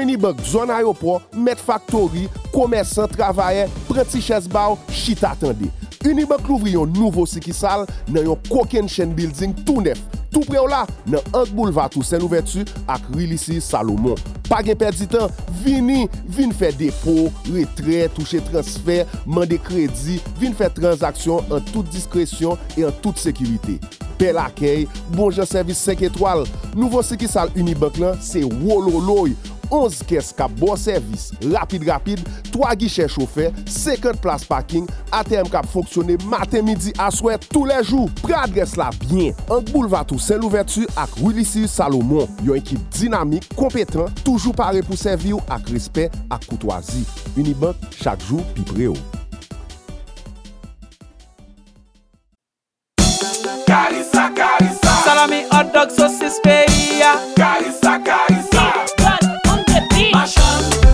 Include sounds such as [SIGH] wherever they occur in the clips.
Unibank, zon aéroport, Met Factory, komersan, travayen, prenti chesbaw, chit atende. Unibank louvri yon nouvo sikisal nan yon koken chen building tou nef. Tou pre ou la nan Ank Boulevard ou Saint-Louvertu ak Rilisi Salomon. Pa gen perdi tan, vini, vini fe depo, retre, touche transfer, mande kredi, vini fe transaksyon an tout diskresyon e an tout sekirite. Bel akey, bonjan servis 5 etwal. Nouvo sekisal Unibank lan se wololoy. 11 kes kap bo servis, rapide-rapide, 3 guichè choufer, 50 plas parking, ATM kap fonksyonè matin, midi, aswe, tou le jou. Pre adres la byen, ank boulevatou Saint-Louvertu ak Willisir Salomon. Yon ekip dinamik, kompetan, toujou pare pou servi ou ak respect ak koutwazi. Unibank, chak jou pi pre ou. Karisa, karisa Salami, hot dog, sosis, peya Karisa, karisa Fashion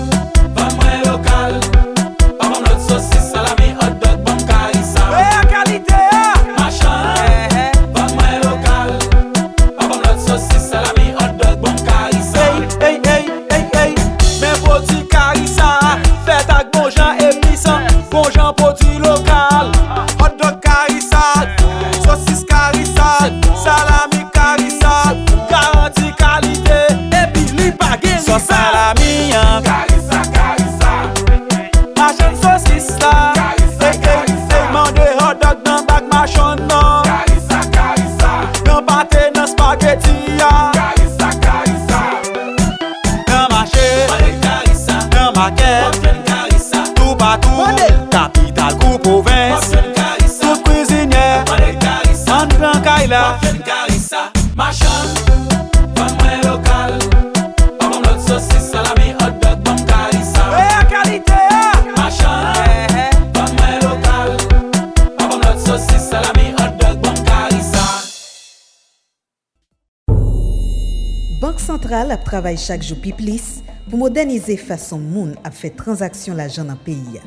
travay chak jou pi plis pou modernize fason moun ap fè transaksyon l'ajan nan peyi ya.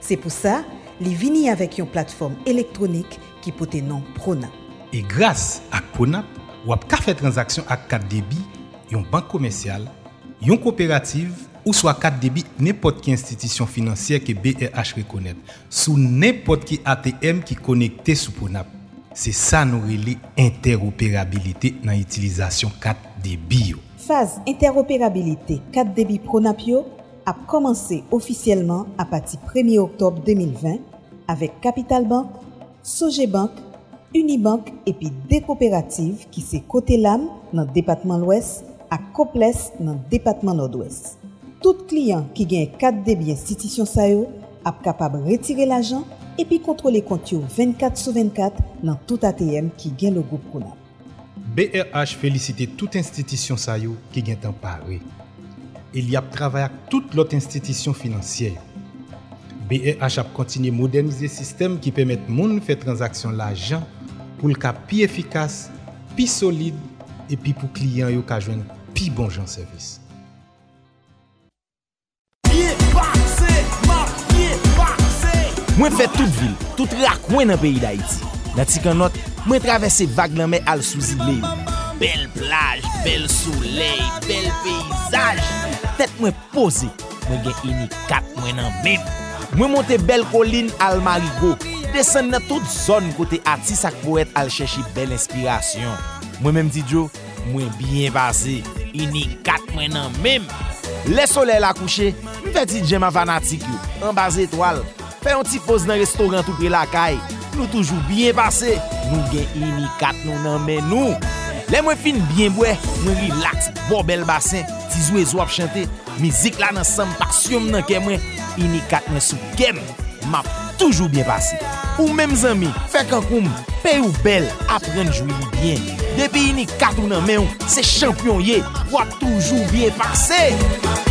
Se pou sa, li vini avèk yon platform elektronik ki pote nan Prona. E grase ak Ponap, wap ka fè transaksyon ak kat debi, yon bank komersyal, yon kooperative, ou swa kat debi nepot ki institisyon finansyer ke BRH rekonèt, sou nepot ki ATM ki konekte sou Ponap. Se sa nou rele interoperabilite nan itilizasyon kat debi yo. Faz interoperabilite 4 débit Pronapio a commencé officiellement à partir 1 oktob 2020 avec Capital Bank, Soje Bank, Unibank epi de kooperative ki se kote lam nan Depatman l'Ouest ak koples nan Depatman Nord-Ouest. Tout kliyan ki gen 4 debi institisyon sa yo ap kapab retire l'ajan epi kontrole kont yo 24 sou 24 nan tout ATM ki gen logo pronap. BRH felicite tout institisyon sa yo ki gen tan pare. El y ap travay ak tout lot institisyon finansye yo. BRH ap kontinye modernize sistem ki pemet moun fè transaksyon la jan pou l ka pi efikas, pi solide, epi pou kliyan yo ka jwen pi bon jan servis. Mwen fè tout vil, tout rakwen nan peyi d'Haïti. Nan ti kan not, mwen travesse vag nan men al souzi le. Bel plaj, bel souley, bel peyzaj. Tet mwen pose, mwen gen ini kat mwen nan men. Mwen monte bel kolin al marigo. Desen nan tout zon kote atis ak poet al cheshi bel inspirasyon. Mwen menm di djo, mwen bien base. Ini kat mwen nan menm. Le soley la kouche, mwen fe ti djema fanatik yo. An baz etwal. Fe yon ti pose nan restoran tout pre la kaye. nou toujou byen pase, nou gen imikat nou nan men nou. Le mwen fin byen bwe, mwen relax, bo bel basen, tizwe zo ap chante, mizik la nan sam paksyon nan ke mwen, imikat mwen sou kem, map toujou byen pase. Ou menm zami, fek an koum, pe ou bel, apren jwili byen. Depi imikat ou nan men ou, se champyon ye, wap toujou byen pase.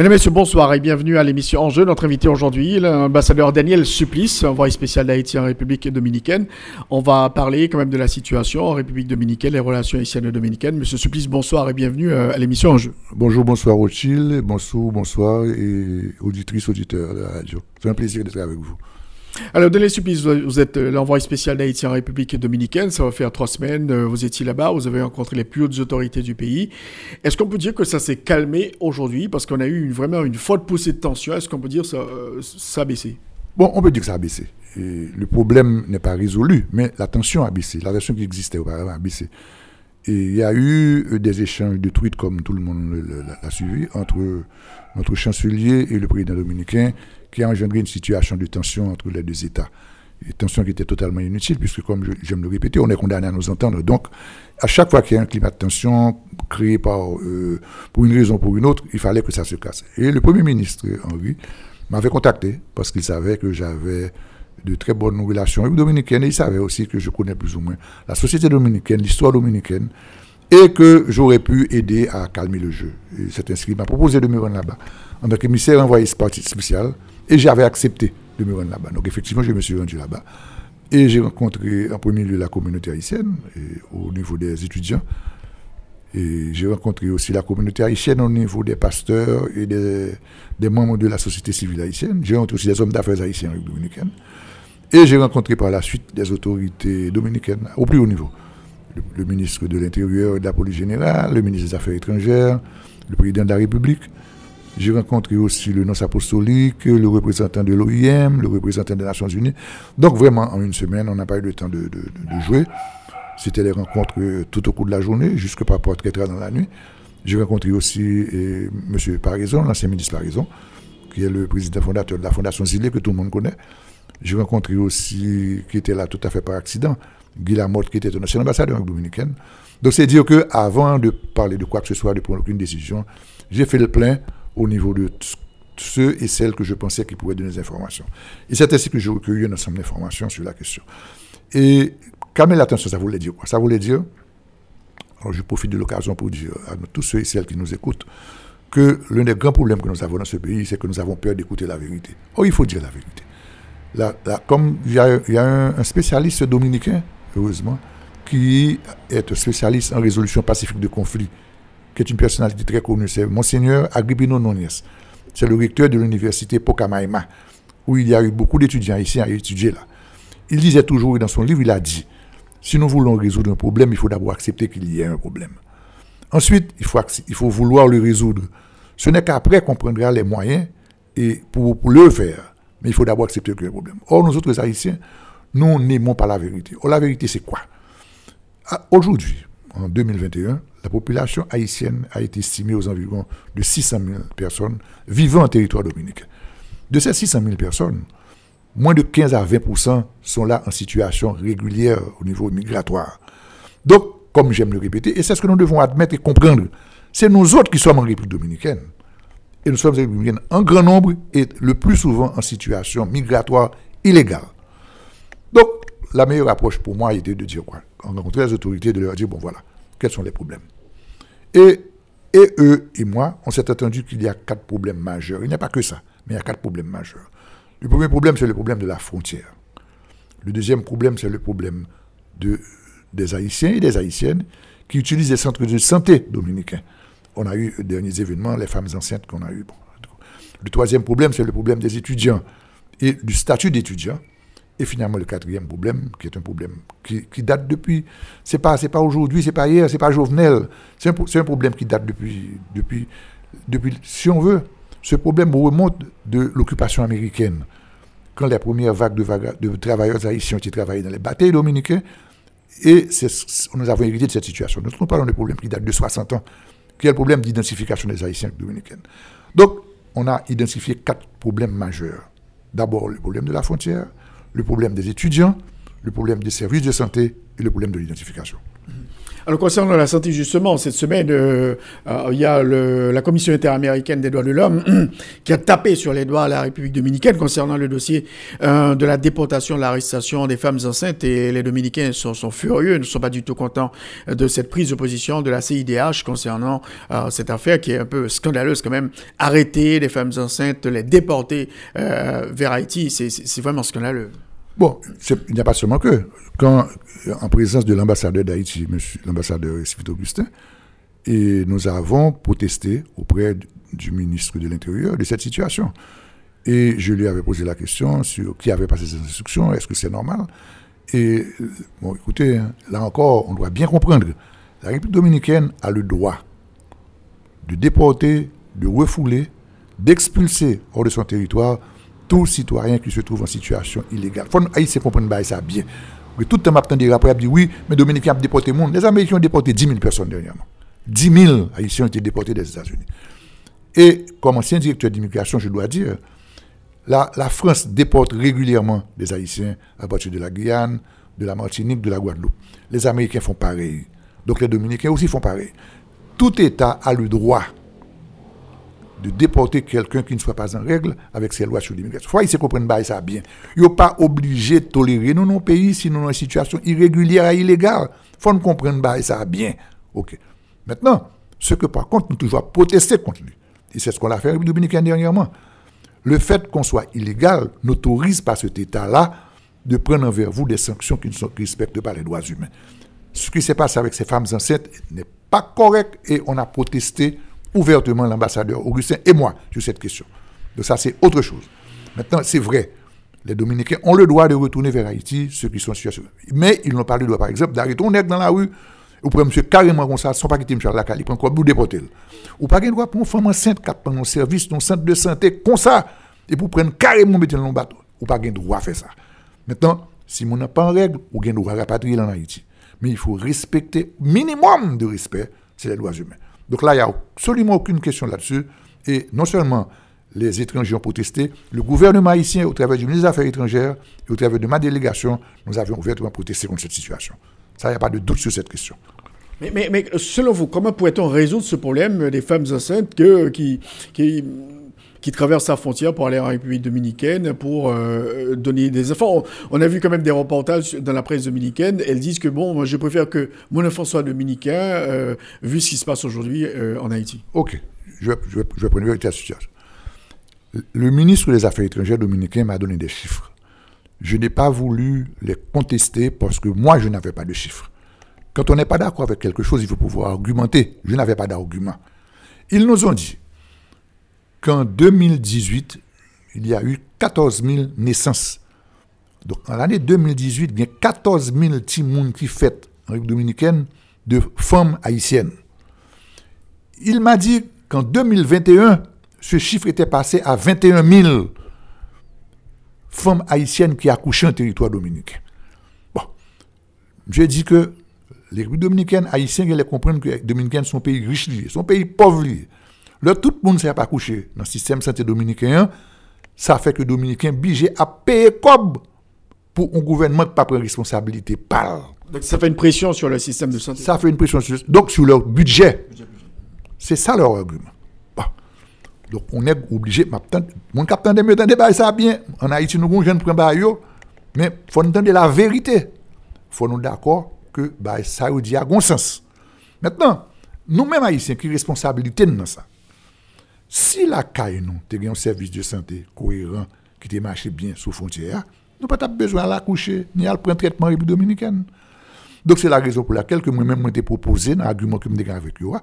Mesdames, Messieurs, bonsoir et bienvenue à l'émission Enjeu. Notre invité aujourd'hui, l'ambassadeur Daniel Supplice, envoyé spécial d'Haïti en République dominicaine. On va parler quand même de la situation en République dominicaine, les relations haïtiennes et dominicaines. Monsieur Supplice, bonsoir et bienvenue euh, à l'émission Enjeu. Bonjour, bonsoir Rothschild, bonsoir, bonsoir et auditrices, auditeurs de la radio. C'est un plaisir d'être avec vous. Alors, Daniel Supplice, vous êtes euh, l'envoyé spécial d'Haïti en République dominicaine. Ça va faire trois semaines. Euh, vous étiez là-bas. Vous avez rencontré les plus hautes autorités du pays. Est-ce qu'on peut dire que ça s'est calmé aujourd'hui? Parce qu'on a eu vraiment une forte poussée de tension Est-ce qu'on peut dire que ça, euh, ça a baissé? Bon, on peut dire que ça a baissé. Le problème n'est pas résolu, mais la tension a baissé. La tension qui existait auparavant a baissé. Et il y a eu des échanges de tweets, comme tout le monde l'a suivi, entre notre chancelier et le président dominicain qui a engendré une situation de tension entre les deux États. Une tension qui était totalement inutile, puisque, comme j'aime le répéter, on est condamné à nous entendre. Donc, à chaque fois qu'il y a un climat de tension créé par, euh, pour une raison ou pour une autre, il fallait que ça se casse. Et le Premier ministre, Henri, m'avait contacté parce qu'il savait que j'avais de très bonnes relations avec dominicaines et il savait aussi que je connais plus ou moins la société dominicaine, l'histoire dominicaine et que j'aurais pu aider à calmer le jeu. Et c'est ainsi qu'il m'a proposé de me rendre là-bas en tant qu'émissaire envoyé spécial et j'avais accepté de me rendre là-bas. Donc effectivement, je me suis rendu là-bas. Et j'ai rencontré en premier lieu la communauté haïtienne au niveau des étudiants. Et j'ai rencontré aussi la communauté haïtienne au niveau des pasteurs et des, membres de la société civile haïtienne. J'ai rencontré aussi des hommes d'affaires haïtiens et dominicains. Et j'ai rencontré par la suite des autorités dominicaines au plus haut niveau. Le, le ministre de l'Intérieur et de la Police générale, le ministre des Affaires étrangères, le président de la République. J'ai rencontré aussi le nonce apostolique, le représentant de l'OIM, le représentant des Nations Unies. Donc vraiment, en une semaine, on n'a pas eu le temps de, jouer. C'était les rencontres euh, tout au cours de la journée, jusque par très très dans la nuit. J'ai rencontré aussi euh, M. Parison, l'ancien ministre Parison, qui est le président fondateur de la Fondation Zilé, que tout le monde connaît. J'ai rencontré aussi, qui était là tout à fait par accident, Guy Lamotte, qui était un ancien ambassadeur dominicain. Donc c'est dire qu'avant de parler de quoi que ce soit, de prendre aucune décision, j'ai fait le plein au niveau de ceux et celles que je pensais qui pouvaient donner des informations. Et c'est ainsi que j'ai recueilli un ensemble d'informations sur la question. Et calmer l'attention, ça voulait dire quoi? Ça voulait dire, alors je profite de l'occasion pour dire à tous ceux et celles qui nous écoutent, que l'un des grands problèmes que nous avons dans ce pays, c'est que nous avons peur d'écouter la vérité. Oh, il faut dire la vérité. Là, là, comme il y a, un, spécialiste dominicain, heureusement, qui est un spécialiste en résolution pacifique de conflits, qui est une personnalité très connue, c'est Monseigneur Agripino Nonies. C'est le recteur de l'université Pocamaima, où il y a eu beaucoup d'étudiants ici à étudier là. Il disait toujours, dans son livre, il a dit, si nous voulons résoudre un problème, il faut d'abord accepter qu'il y ait un problème. Ensuite, il faut, il faut vouloir le résoudre. Ce n'est qu'après qu'on prendra les moyens et pour, le faire. Mais il faut d'abord accepter qu'il y a un problème. Or, nous autres Haïtiens, nous n'aimons pas la vérité. Or, la vérité, c'est quoi? Ah, Aujourd'hui, en 2021, la population haïtienne a été estimée aux environs de 600 000 personnes vivant en territoire dominicain. De ces 600 000 personnes, moins de 15 à 20% sont là en situation régulière au niveau migratoire. Donc, comme j'aime le répéter, et c'est ce que nous devons admettre et comprendre, c'est nous autres qui sommes en République dominicaine. Et nous sommes dominicaine en grand nombre et le plus souvent en situation migratoire illégale. Donc, la meilleure approche pour moi était de dire quoi? En rencontrer les autorités, de leur dire, bon voilà, quels sont les problèmes? Et, et eux et moi, on s'est attendu qu'il y a quatre problèmes majeurs. Il n'y a pas que ça, mais il y a quatre problèmes majeurs. Le premier problème, c'est le problème de la frontière. Le deuxième problème, c'est le problème de, des Haïtiens et des Haïtiennes qui utilisent les centres de santé dominicains. On a eu les derniers événements, les femmes enceintes qu'on a eu. Le troisième problème, c'est le problème des étudiants et du statut d'étudiant et finalement, le quatrième problème, qui est un problème qui, date depuis, c'est pas, pas aujourd'hui, c'est pas hier, c'est pas Jovenel, c'est un, problème qui date depuis, depuis, depuis, si on veut, ce problème remonte de l'occupation américaine. Quand les premières vagues de, travailleurs haïtiens ont travaillé dans les batailles dominicains, et nous avons hérité de cette situation. Nous parlons de problème qui date de 60 ans, qui est le problème d'identification des haïtiens dominicains. Donc, on a identifié quatre problèmes majeurs D'abord, le problème de la frontière, le problème des étudiants, le problème des services de santé et le problème de l'identification. Alors, concernant la santé, justement, cette semaine, euh, euh, il y a le- la Commission interaméricaine des droits de l'homme [CLEARS THROAT] qui a tapé sur les doigts à la République dominicaine concernant le dossier euh, de la déportation, de l'arrestation des femmes enceintes. Et les Dominicains sont, sont furieux, ne sont pas du tout contents de cette prise de position de la CIDH concernant cette affaire qui est un peu scandaleuse quand même. Arrêter les femmes enceintes, les déporter vers Haïti, c'est vraiment scandaleux. Bon, il n'y a pas seulement que. Quand, en présence de l'ambassadeur d'Haïti, l'ambassadeur Sylvie Augustin, et nous avons protesté auprès du- ministre de l'Intérieur de cette situation. Et je lui avais posé la question sur qui avait passé ces instructions, est-ce que c'est normal? Et, bon, écoutez, hein, là encore, on doit bien comprendre, la République dominicaine a le droit de déporter, de refouler, d'expulser hors de son territoire tout citoyen qui se trouve en situation illégale. Faut Haïtiens comprendre bah, ça bien. Tout le temps, m'attend des rapports, dit oui, mais Dominicains ont déporté monde. Les Américains ont déporté 10 000 personnes dernièrement. 10 000 Haïtiens ont été déportés des États-Unis. Et comme ancien directeur d'immigration, je dois dire, la France déporte régulièrement des Haïtiens à partir de la Guyane, de la Martinique, de la Guadeloupe. Les Américains font pareil. Donc les Dominicains aussi font pareil. Tout État a le droit de déporter quelqu'un qui ne soit pas en règle avec ses lois sur l'immigration. Faut qu'ils comprennent pas ça bien. Ils sont pas obligés de tolérer nous, nos pays, si nous sommes en situation irrégulière et illégale. Il faut nous comprendre ça bien. Maintenant, ce que par contre, nous toujours protester contre lui. Et c'est ce qu'on a fait en dominicaine dernièrement. Le fait qu'on soit illégal n'autorise pas cet État-là de prendre envers vous des sanctions qui ne sont- qui respectent pas les droits humains. Ce qui s'est passé avec ces femmes enceintes n'est pas correct et on a protesté ouvertement l'ambassadeur Augustin et moi sur cette question. Donc ça, c'est autre chose. Maintenant, c'est vrai, les Dominicains ont le droit de retourner vers Haïti, ceux qui sont en situation. Mais ils n'ont pas le droit, par exemple, d'arrêter un nègre dans la rue, ou pour monsieur carrément comme ça, sans pas quitter monsieur la cali, prendre quoi, nous déporter. Ou pas le droit pour une femme enceinte qui prend un service un centre de santé comme ça, et pour prendre carrément mettre dans le bateau. Ou pas le droit à faire ça. Maintenant, si on n'a pas en règle, ou le droit à rapatrier en Haïti. Mais il faut respecter, minimum de respect, c'est les droits humains. Donc là, il n'y a absolument aucune question là-dessus. Et non seulement les étrangers ont protesté, le gouvernement haïtien, au travers du ministre des Affaires étrangères et au travers de ma délégation, nous avions ouvertement protesté contre cette situation. Ça, il n'y a pas de doute sur cette question. Mais, mais, mais selon vous, comment pourrait-on résoudre ce problème des femmes enceintes qui, qui, qui traversent la frontière pour aller en République dominicaine pour euh, donner des enfants on, a vu quand même des reportages dans la presse dominicaine. Elles disent que, bon, moi, je préfère que mon enfant soit dominicain, euh, vu ce qui se passe aujourd'hui euh, en Haïti. OK. Je vais, prendre vérité la situation. Le ministre des Affaires étrangères dominicain m'a donné des chiffres. Je n'ai pas voulu les contester parce que moi, je n'avais pas de chiffres. Quand on n'est pas d'accord avec quelque chose, il faut pouvoir argumenter. Je n'avais pas d'argument. Ils nous ont dit qu'en 2018, il y a eu 14 000 naissances. Donc, en l'année 2018, il y a 14 000 petits qui fêtent en République dominicaine de femmes haïtiennes. Il m'a dit qu'en 2021, ce chiffre était passé à 21 000 femmes haïtiennes qui accouchaient en territoire dominicain. Bon, j'ai dit que les Républiques dominicaines, haïtiens, ils comprennent que les dominicaines sont pays riches, sont pays pauvres. Là, tout le monde ne s'est pas couché dans le système santé dominicain. Ça fait que les Dominicains obligés à payer comme pour un gouvernement qui n'a pas pris responsabilité. Par. Donc ça fait une pression sur le système de santé. Ça fait une pression sur, donc sur leur budget. C'est ça leur argument. Donc on est obligé, mon capitaine de me débat ça bien. En Haïti, nous avons un jeune point mais il faut entendre la vérité. Il faut nous d'accord que bah, ça veut dire bon sens. Maintenant, nous-mêmes haïtiens, qui responsabilité dans ça? Si la CAI, nous, avons un service de santé cohérent qui te marche bien sous frontière, nous pas besoin de l'accoucher, ni à prendre traitement en République dominicaine. Donc c'est la raison pour laquelle que moi-même m'ai proposé dans l'argument que me avec vous,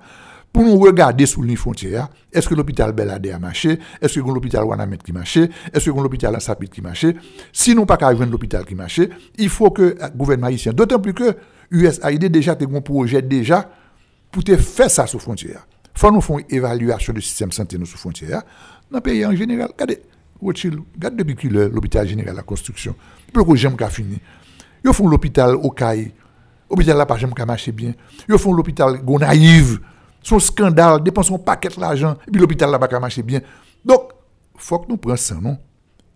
pour nous regarder sous les frontières, est-ce que l'hôpital Belade a marché, est-ce que l'hôpital Wanamet qui marche, est-ce que l'hôpital Ansapit qui marche, si nous pas qu'à joindre l'hôpital qui marche, il faut que le gouvernement haïtien, d'autant plus que USAID déjà un projet déjà pour te faire ça sous frontière. Faut nous faire une évaluation du système santé sous frontière dans le pays en général. Regardez, regardez depuis l'hôpital général, la construction, plus que j'aime qu'à fini. Ils font l'hôpital au l'hôpital là pas j'aime qu'à marcher bien. Ils font l'hôpital Gonaïve, son scandale, dépensent un paquet d'argent, et puis l'hôpital là pas qu'à marcher bien. Donc, faut que nous prenions ça, non?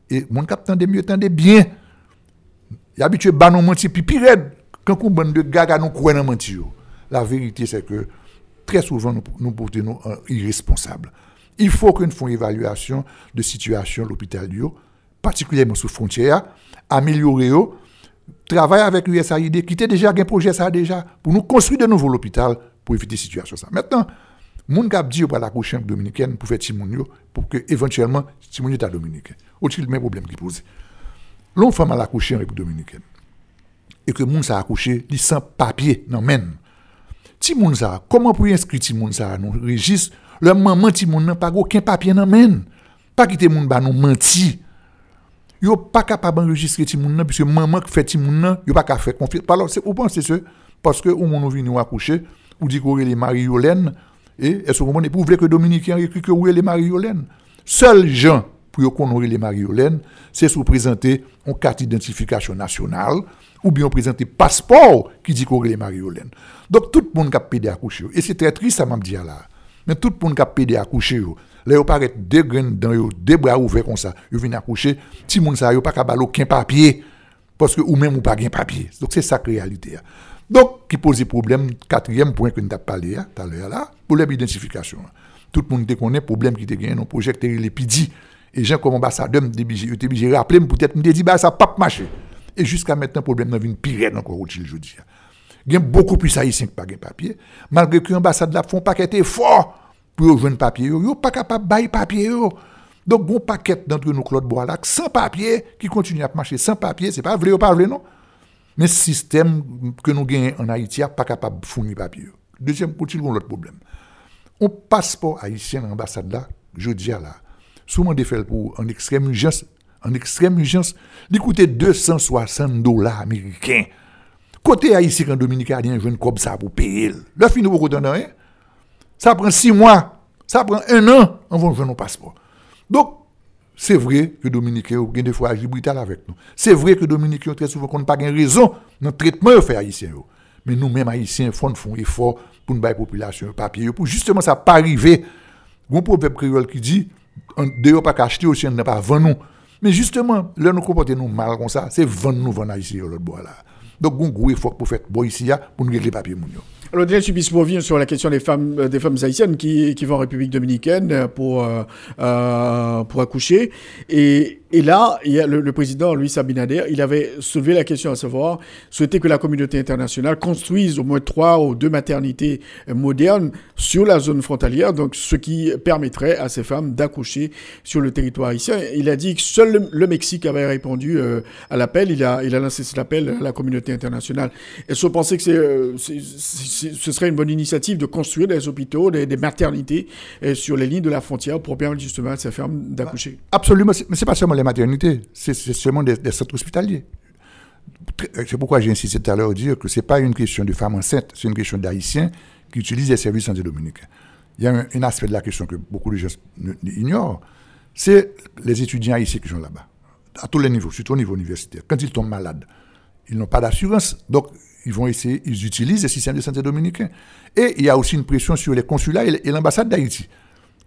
Et mon cap tendait mieux, tendait bien. Il habitué à nous mentir, puis pire, quand on bande de gaga nous croit dans mentir. La vérité, c'est que très souvent, nous, nous portons nous, euh, irresponsables. Il faut qu'on fasse une évaluation de situation à l'hôpital, particulièrement sous frontière, améliorer, travailler avec l'USAID, qui était déjà un projet ça déjà, pour nous construire de nouveau l'hôpital pour éviter cette situation. Ça. Maintenant, moun kap di yo pour l'accoucher dominicaine pour faire Timoun yo, pour que éventuellement Timoun yo ta dominicain. Autre le même problème qui pose? L'on femme à l'accoucher en République dominicaine et que moun sa accouché, li papier nan men. Ti moun sa, comment pour inscrire ti moun sa dans le registre, le maman ti moun nan pas aucun papier nan men. Pas quitter moun ba nou menti. Yo pas capable d'enregistrer ti moun nan puisque maman qui fait ti moun nan, yo pas capable faire confiance. Alors pensez ce? Parce que ou moun vient nous accoucher, ou dit qu'on les Marie-Yolène et est-ce que vous comprenez? Que dominicain écrit que les Marie-Yolène. Seuls gens pour qu'on les Marie-Yolène, c'est sous présenter une carte d'identification nationale ou bien présenter passeport qui dit qu'on les Marie-Yolène. Donc tout le monde qui a pédé accoucher. Et c'est très triste ça m'a dit là. Mais tout le monde qui a pédé accoucher yo, Là, yo paraît deux graines dans yo, deux bras ouverts comme ça. Yo viennent accoucher. Ti moun sa yo pas capable aucun papier parce que ou même ou pas gain papier. Donc c'est ça la réalité. hein. Donc qui pose problème quatrième point que nous avons parlé hein, tout à l'heure là, problème d'identification. Tout le monde connaît problème qui te gagne dans projet que les pidi et gens comme ambassadeur yo te obligé rappeler peut-être me dit bah ça pas marcher. Et jusqu'à maintenant problème n'a vient pire encore utile je dis. Il y a beaucoup plus haïtiens qui pas gain papier malgré que l'ambassade là font paquet effort pour joindre papier yo, yo pas capable bailler papier. Donc gon paquet d'entre nous Claude Boalac sans papier qui continue à marcher sans papier, c'est pas vrai ou pas vrai non? Mais ce système que nous gagnons en Haïti n'est pas capable de fournir papier. Deuxième point, il y a un autre problème. Un passeport haïtien dans l'ambassade là, je dis là, souvent des faits pour en extrême urgence, en extrême urgence, il coûte 260 dollars américains. Côté haïtien, quand Dominique a dit, comme ça pour payer. Le fin, nous ne rien. Ça prend six mois, ça prend un an avant de jouer nos passeports. Donc, c'est vrai que Dominique a des fois agi brutal avec nous. C'est vrai que Dominique a très souvent qu'on n'a pas de raison dans le traitement fait haïtien. Mais nous-mêmes, haïtiens, font font effort pour nous la population papier, pour justement ça pas arriver. Il y un créole qui dit, ne pas qu'acheter aussi, on n'a pas vendre. Mais justement, là, nous comportons nous mal comme ça, c'est vendre nous, vendre haïtien, l'autre bois là. Donc, un gros effort pour faire bon ici, pour nous régler les papiers. moun yo. Alors, Daniel Subis revient sur la question des femmes, euh, des femmes haïtiennes qui, qui vont en République dominicaine euh, pour, euh, pour accoucher. Et, et là, il y a le, président, Louis Abinader, il avait soulevé la question à savoir, souhaiter que la communauté internationale construise au moins trois ou deux maternités modernes sur la zone frontalière, donc ce qui permettrait à ces femmes d'accoucher sur le territoire haïtien. Il a dit que seul le, Mexique avait répondu à l'appel. Il a, il a lancé cet appel à la communauté internationale. Est-ce que vous pensez que c'est, euh, c'est- c'est- ce serait une bonne initiative de construire des hôpitaux, des, maternités euh, sur les lignes de la frontière pour permettre justement à ces femmes d'accoucher Absolument, c'est- mais ce n'est pas seulement les maternités, c'est c'est seulement des, centres hospitaliers. Très- C'est pourquoi j'ai insisté tout à l'heure dire que ce n'est pas une question de femmes enceintes, c'est une question d'haïtiens qui utilisent les services santé dominicains. Il y a un, un aspect de la question que beaucoup de gens ignorent, c'est les étudiants haïtiens qui sont là-bas, à tous les niveaux, surtout au niveau universitaire. Quand ils tombent malades, ils n'ont pas d'assurance, donc ils vont essayer, ils utilisent les systèmes de santé dominicains. Et il y a aussi une pression sur les consulats et l'ambassade d'Haïti.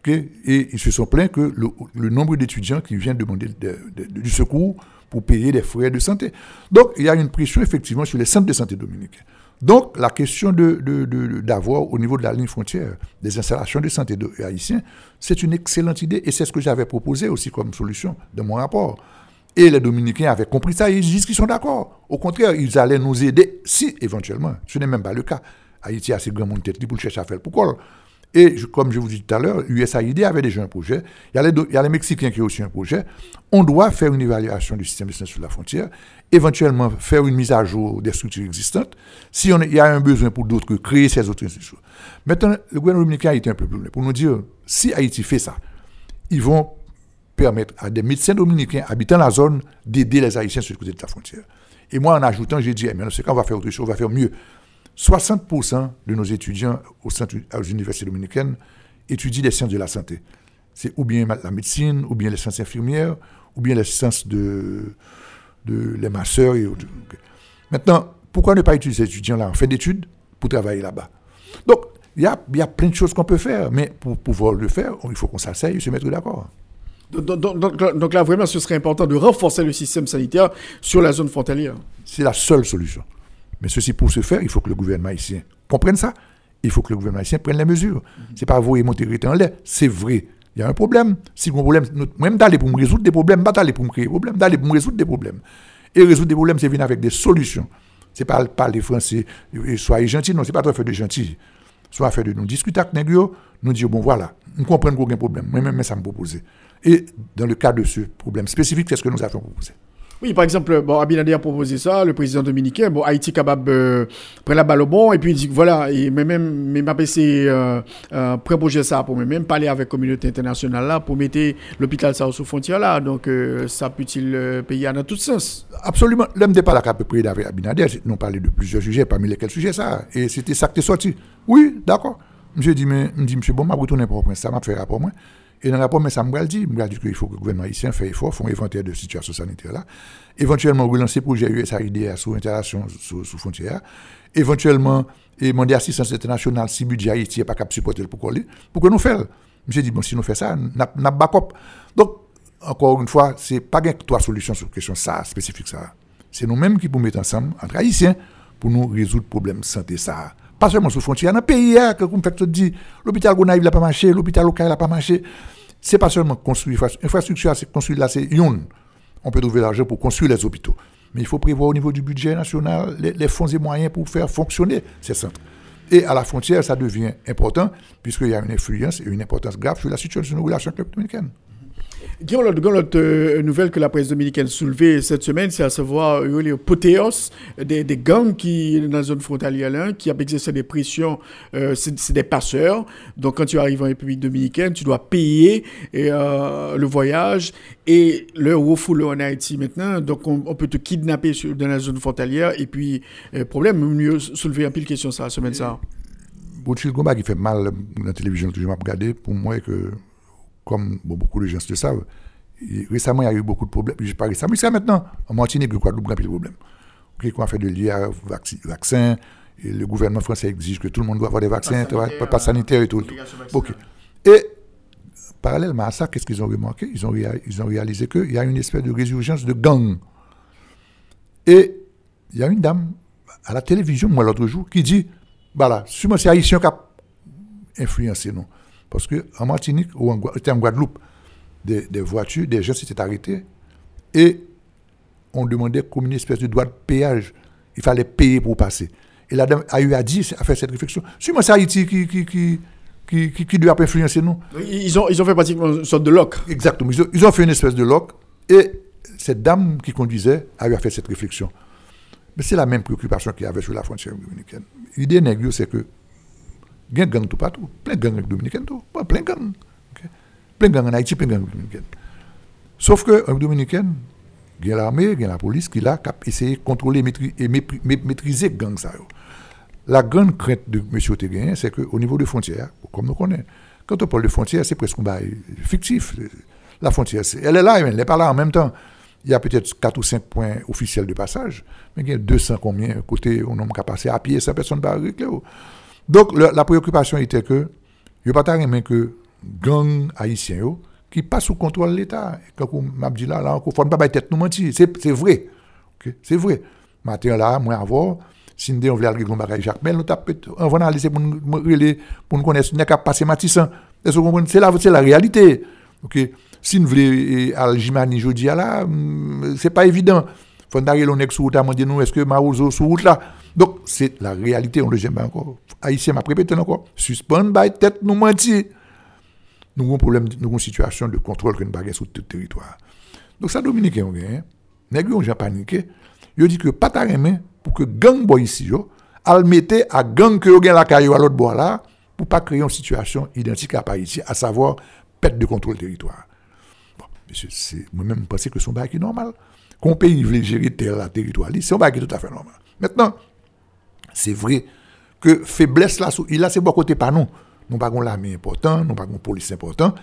Et ils se sont plaints que le, le nombre d'étudiants qui viennent demander de- de- du secours pour payer des frais de santé. Donc, il y a une pression effectivement sur les centres de santé dominicains. Donc, la question de- de- d'avoir au niveau de la ligne frontière des installations de santé de, haïtiens, c'est une excellente idée et c'est ce que j'avais proposé aussi comme solution dans mon rapport. Et les Dominicains avaient compris ça, ils disent qu'ils sont d'accord. Au contraire, ils allaient nous aider si, éventuellement, ce n'est même pas le cas. Haïti a assez grand monde tête pour chercher à faire pourquoi. Et comme je vous dis tout à l'heure, USAID avait déjà un projet. Il y, a les, Mexicains qui ont aussi un projet. On doit faire une évaluation du système de santé sur la frontière, éventuellement faire une mise à jour des structures existantes. Si il y a un besoin pour d'autres, que créer ces autres institutions. Maintenant, le gouvernement dominicain a été un peu plus loin pour nous dire, si Haïti fait ça, ils vont permettre à des médecins dominicains habitant la zone d'aider les Haïtiens sur le côté de la frontière. Et moi, en ajoutant, j'ai dit, eh, mais c'est quand on va faire autre chose, on va faire mieux. 60% de nos étudiants au centre, aux universités dominicaines étudient les sciences de la santé. C'est ou bien la médecine, ou bien les sciences infirmières, ou bien les sciences de, les masseurs. Et autres. Maintenant, pourquoi ne pas utiliser ces étudiants-là en fin d'études pour travailler là-bas? Donc, il y a, y a plein de choses qu'on peut faire, mais pour pouvoir le faire, il faut qu'on s'asseye et se mettre d'accord. Donc, donc- donc- donc là, vraiment, ce serait important de renforcer le système sanitaire sur la zone frontalière. C'est la seule solution. Mais ceci, pour ce faire, il faut que le gouvernement haïtien comprenne ça. Il faut que le gouvernement haïtien prenne les mesures. C'est pas vous et monter en l'air. C'est vrai. Il y a un problème. Si un problème, nous- même d'aller pour me résoudre des problèmes, pas d'aller pour me créer des problèmes, d'aller pour me résoudre des problèmes. Et résoudre des problèmes, c'est venir avec des solutions. C'est pas parler français, soyez gentils, non, c'est pas trop faire de gentil. Soit faire de nous discuter avec gars, nous dire, bon voilà, nous comprenons qu'il y a un problème. Moi-même, ça me propose. Et dans le cas de ce problème spécifique, c'est ce que nous avons proposé. Oui, par exemple, bon, Abinader a proposé ça, le président dominicain, bon, Haïti capable euh, prendre la balle au bon, et puis il dit voilà, et même, mais m'a passé, euh, euh, projet ça pour moi-même, parler avec la communauté internationale là, pour mettre l'hôpital ça sous frontière là, donc euh, ça peut-il euh, payer dans tout sens? Absolument. L'homme n'est pas là qu'à peu près avec Abinader. Nous parlé de plusieurs sujets, parmi lesquels sujet ça. Et c'était ça qui est sorti. Oui, d'accord. Monsieur dit, mais, me dit, monsieur, bon, m'a retourné pour ça m'a fait rapport moi. Et dans le rapport, mais ça me dit, dit qu'il faut que le gouvernement haïtien fasse effort, un inventaire de situation sanitaire là. Éventuellement, relancer projet USAID sous interaction sous, sous frontière. Éventuellement, demander assistance internationale si budget Haïti n'est pas capable de supporter pour coller. Pour que nous fassions. Monsieur dit, bon, si nous faisons ça, n'a backup. Donc, encore une fois, pas qu'il y a trois solutions sur la question ça, spécifique ça. C'est nous-mêmes qui pouvons mettre ensemble, entre Haïtiens, pour nous résoudre le problème de santé ça. Pas seulement sous frontière, dans le pays, hein, comme tout dit, l'hôpital Gonaïve n'a pas marché, l'hôpital local n'a pas marché. C'est pas seulement construire infrastructure, c'est construire là, c'est une. On peut trouver l'argent pour construire les hôpitaux. Mais il faut prévoir au niveau du budget national les, fonds et moyens pour faire fonctionner ces centres. Et à la frontière, ça devient important, puisqu'il y a une influence et une importance grave sur la situation de la République dominicaine. Guillaume, l'autre- euh, nouvelle que la presse dominicaine soulevée cette semaine, c'est à savoir euh, les potéos des, gangs qui, dans la zone frontalière, là, qui ont exercé des pressions, euh, c'est des passeurs. Donc, quand tu arrives en République dominicaine, tu dois payer le voyage et le refoule en Haïti maintenant. Donc, on, peut te kidnapper dans la zone frontalière. Et puis, problème, mieux soulever un pile question ça, la semaine ça. Rothschild Gomba qui fait mal dans la télévision, toujours m'a regardé, pour moi, que, comme bon, beaucoup de gens le savent, récemment, il y a eu beaucoup de problèmes. Je pas récemment, mais c'est maintenant. En Martinique, il y a Guadeloupe, il y a plus de problèmes. Ok, qu'on a fait de l'IA, vaccin, et le gouvernement français exige que tout le monde doit avoir des vaccins, pas sanitaire, et tout. tout. Ok. Et parallèlement à ça, qu'est-ce qu'ils ont remarqué? Ils ont, ils ont réalisé qu'il y a une espèce de résurgence de gang. Et il y a une dame à la télévision, moi, l'autre jour, qui dit voilà, sûrement c'est Haïtien qui a influencé, non. Parce qu'en Martinique, ou en, en Guadeloupe, des, des voitures, des gens s'étaient arrêtés et on demandait comme une espèce de droit de péage. Il fallait payer pour passer. Et la dame a eu à dire, a fait cette réflexion. Sûrement c'est Haïti qui, qui, qui, qui, qui, qui doit influencer, non? Ils ont, ils ont fait pratiquement une sorte de lock. Exactement. Ils ont, ils ont fait une espèce de lock et cette dame qui conduisait a eu à faire cette réflexion. Mais c'est la même préoccupation qu'il y avait sur la frontière dominicaine. L'idée c'est que il y a un gang tout partout, plein de gangs dominicains tout, pas plein de gangs. Plein de gangs en Haïti, plein de gangs dominicains. Sauf que en dominicaine, il y a l'armée, il y a la police qui là, qui de contrôler et maîtriser les gangs. La grande crainte de M. Téguin, c'est qu'au niveau des frontières, comme nous connaissons, quand on parle de frontières, c'est presque un fictif. La frontière, elle est là, elle n'est pas là en même temps. Il y a peut-être 4 ou 5 points officiels de passage, mais il y a 200 combien côté on n'a qu'à passer à pied, ça personne ne va régler. Donc la préoccupation était que, n'y a pas de que gang haïtien yo, qui passe sous contrôle de l'État. Quand on m'a dit là, là, ne faut pas tête nous mentir. C'est vrai. ok? C'est vrai. Matin là, moi avant, si nous voulons aller à Jacques Mel, nous va aller pour nous connaître, nous qu'à passer Matissan. Est-ce que vous comprenez? C'est la, réalité. ok? Si nous voulons aller à Jimani jeudi là, hum, c'est pas évident. Faut d'aller on est sur route, à nous, est-ce que Marouzo sur route là? Donc, c'est la réalité, on le j'aime encore. Haïtien m'a répété encore. Suspend, by tête, nous mentir nous avons problème, nous avons une situation de contrôle que nous avons sur tout le territoire. Donc ça, Dominicain, on gagne. Nous avons gens paniqué. Ils dit que pas ta pour que gang boy ici, yo, al mette à gang que yo gen la caillou à l'autre bois là, pour pas créer une situation identique à Haïti, à savoir perte de contrôle territoire. Bon, monsieur, c'est, moi-même, je pense que son bail est normal. Qu'on pays veut gérer territoire, c'est un est tout à fait normal. Maintenant, c'est vrai que faiblesse là, il a c'est bon côté pas non. Nous pas l'armée important, nous pas une police important.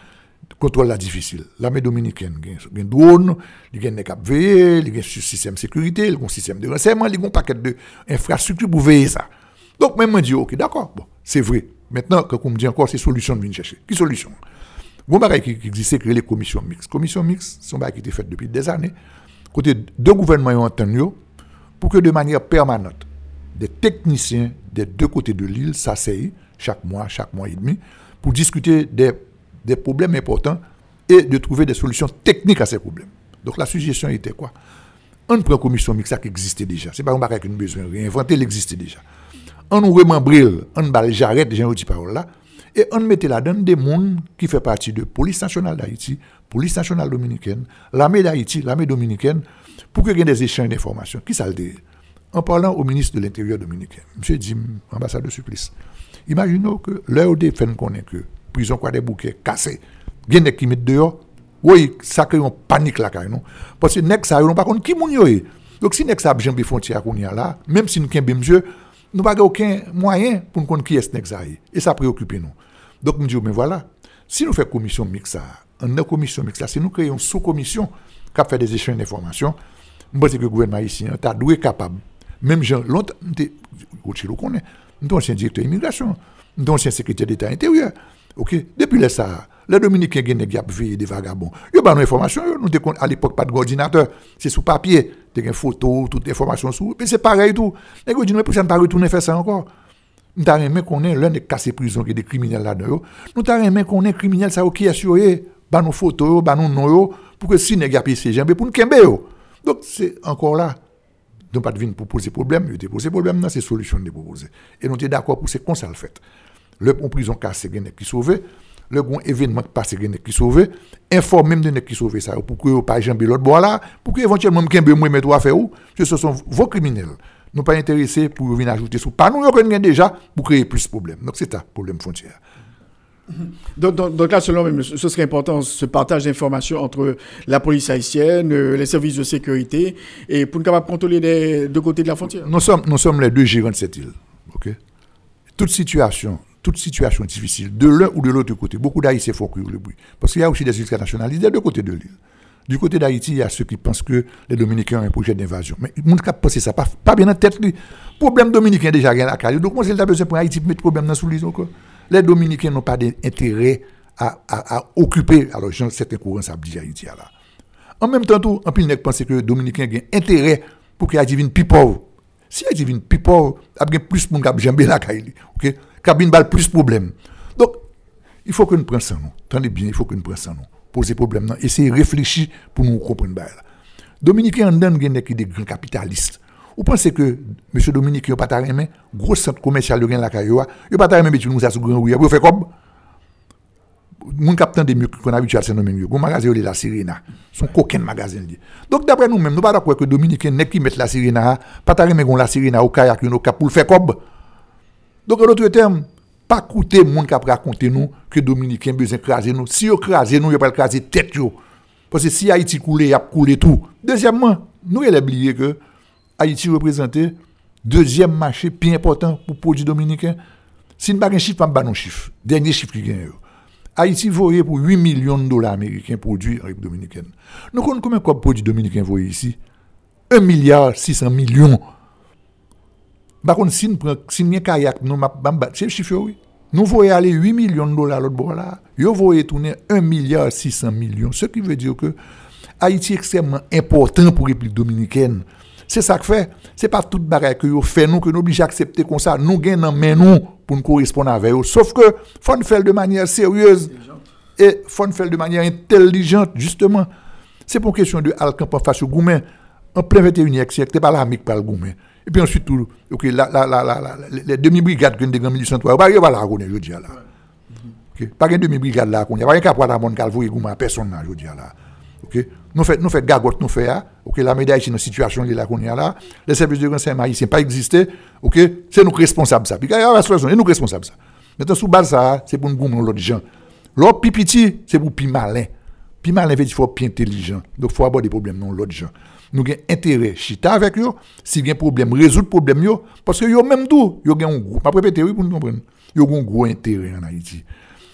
Contrôle là difficile. L'armée dominicaine, il y a drone, il y a un cap il y a un système de sécurité, il y a un système de renseignement, il y a un paquet d'infrastructures pour veiller ça. Donc, même moi, je dis, ok, d'accord, bon, c'est vrai. Maintenant, quand on me dit encore, c'est solution de venir chercher. Qui solution? Bon qui existait que les commissions mixtes. Commission mixte, c'est un qui était fait depuis des années. Côté deux gouvernements ont entendu pour que de manière permanente, des techniciens des deux côtés de l'île s'asseyent chaque mois, chaque mois et demi, pour discuter des, des problèmes importants et de trouver des solutions techniques à ces problèmes. Donc la suggestion était quoi? On prend une commission mixte qui existait déjà. C'est pas un bagage qu'on besoin de réinventer, elle existait déjà. On nous remembre, on balle j'arrête, j'ai dit parole là, et on mettait là-dedans des mondes qui fait partie de police nationale d'Haïti, police nationale dominicaine, l'armée d'Haïti, l'armée dominicaine, pour qu'il y ait des échanges d'informations. Qui ça le dit? En parlant au ministre de l'Intérieur dominicain, M. Dim, ambassadeur Supplice, imaginons que des fait connaît que prison quoi des bouquets cassés, des qui mettent dehors, oui, ça crée une panique là, même. Parce que nek ça, on pas contre qui moun. Donc si nek ça a jambe frontière qu'on y a là, même si nous avons monsieur, nous n'avons aucun moyen pour nous connaître qui est nek. Et ça préoccupe nous. Donc nous disons, mais voilà, si nous faisons commission mixte, une commission mixte, si nous créons une sous-commission qui fait des échanges d'informations, je pense que le gouvernement ici est capable. Même gens, longtemps, nous sommes connaît, nous sommes ancien directeur d'immigration, nous sommes ancien secrétaire d'État intérieur. Depuis le Sahara, les Dominicains qui ont des vagabonds. Ils ont des informations. Nous à l'époque pas de. C'est sous papier. Des une photo, toutes les informations sous. Mais c'est pareil tout. Les gens disent, mais pourquoi ne pas retourner faire ça encore? Nous avons aimé qu'on ait l'un des cassés prison qui est des criminels là-dedans. Nous avons aimé qu'on ait criminels ça qui assuré, bah nos photos, bah nos noms, pour que si nous avons ces gens, pour nous kembe. Donc c'est encore là. Nous pas de pour poser problème, nous poser problème, c'est solution de proposer. Et nous sommes d'accord pour c'est comme ça le fait. Le pont prison cassé, qui sauvé le grand événement qui passe qui sauvé informer même de qui sauvé ça pour que pas jambe l'autre bois là pour que éventuellement me moi mettre à faire où ce sont vos criminels nous pas intéressés pour venir ajouter sous pas nous connaissons déjà pour créer plus de problèmes donc c'est ça problème frontière donc, donc, là, selon moi, ce serait important ce partage d'informations entre la police haïtienne, euh, les services de sécurité, et pour nous capable contrôler les deux côtés de la frontière. Nous sommes, nous sommes les deux gérants de cette île. ok? Toute situation toute situation difficile, de l'un ou de l'autre côté. Beaucoup d'Haïtiens font courir le bruit. Parce qu'il y a aussi des îles nationalistes des deux côtés de l'île. Du côté d'Haïti, il y a ceux qui pensent que les Dominicains ont un projet d'invasion. Mais ils ne penser ça, pas, pas bien en tête. Le problème dominicain déjà rien à carrière. Donc, moi, c'est le besoin pour Haïti de mettre problème dans sous l'île. Les Dominicains n'ont pas d'intérêt à, à, occuper. Alors, certains courants, ça dit Haïti là. En même temps, tout, en plus, ils pensent que les Dominicains ont intérêt pour que Haïti vienne plus pauvre. Si Haïti vienne plus pauvre, il y a plus de monde qui a la. OK? cabine balle plus de problèmes. Donc, il faut que nous prenions ça, nous. Tenez bien, il faut que nous prenions ça, nous. Poser problème, non. Essayer de réfléchir pour nous comprendre. Dominique en donne des grands capitalistes. Vous pensez que M. Dominique n'a pas un gros centre commercial de la Cayoa, il n'a pas ta mais tu nous as grand vous faites comme? Mon capitaine de mieux qu'on a habitué à ce nom Le magasin de la Sirena. Son coquin magasin. Donc d'après nous-mêmes, nous ne pas d'accord que Dominique n'est qui met la Sirena, pas ta mais la Sirena au kayak, pour le faire comme? Donc, en d'autres termes, pas coûter monde qui a raconté nous que Dominicains besoin craser nous. Si vous crasez nous, il pas craser tête Parce que si Haïti coule, il a coulé tout. Deuxièmement, nous avons oublié que Haïti représentait deuxième marché plus important pour produits dominicains. Si nous pas de chiffre, pas chiffre. Dernier chiffre qui gagne. Haïti voyait pour 8 millions de dollars américains produits en République dominicaine. Nous connaissons combien de produits dominicains voyez ici? 1 milliard 600 millions par contre, si nous prenons kayak, nous c'est le chiffre, oui. Nous voyons aller 8 millions de dollars à l'autre bord là. Nous voyons tourner 1 milliard 600 millions. Ce qui veut dire que Haïti est extrêmement important pour la République dominicaine. C'est ça que fait. Ce n'est pas toute bagaille que nous fait, nous, que nous obligés d'accepter comme ça. Nous gagnons mais nous pour nous correspondre avec eux. Sauf que, faut nous faire de manière sérieuse. Et faut nous faire de manière intelligente, justement. C'est pour question de Alcamp face au Goumen. En plein 21e siècle, c'est pas l'amique par le Goumen. Et puis ensuite, tout, ok, la, la, la, la, les demi-brigades que nous avons en 1803, pas là, je dis là. Ok, pas de demi-brigade là, n'y a pas de capot dans mon calvo et gouma, personne là, je dis là. Ok, nous faisons nous fait gagote, nous faisons, hein. ok, la médaille, c'est une situation là, qu'on a là, les services de renseignement ici pas existé, ok, c'est nous responsables ça. Puis, il y a c'est nous responsables ça. Maintenant, sous base ça, c'est pour nous goumer l'autre gens. L'autre pipiti, c'est pour plus malin. Plus malin veut dire qu'il faut plus intelligent. Donc, il faut avoir des problèmes dans l'autre gens nous avons intérêt chita avec eux, si y a un problème, résoudre le problème, parce que yo même tout, yo un gros, pas répéter oui pour nous comprendre, yo un gros intérêt en Haïti.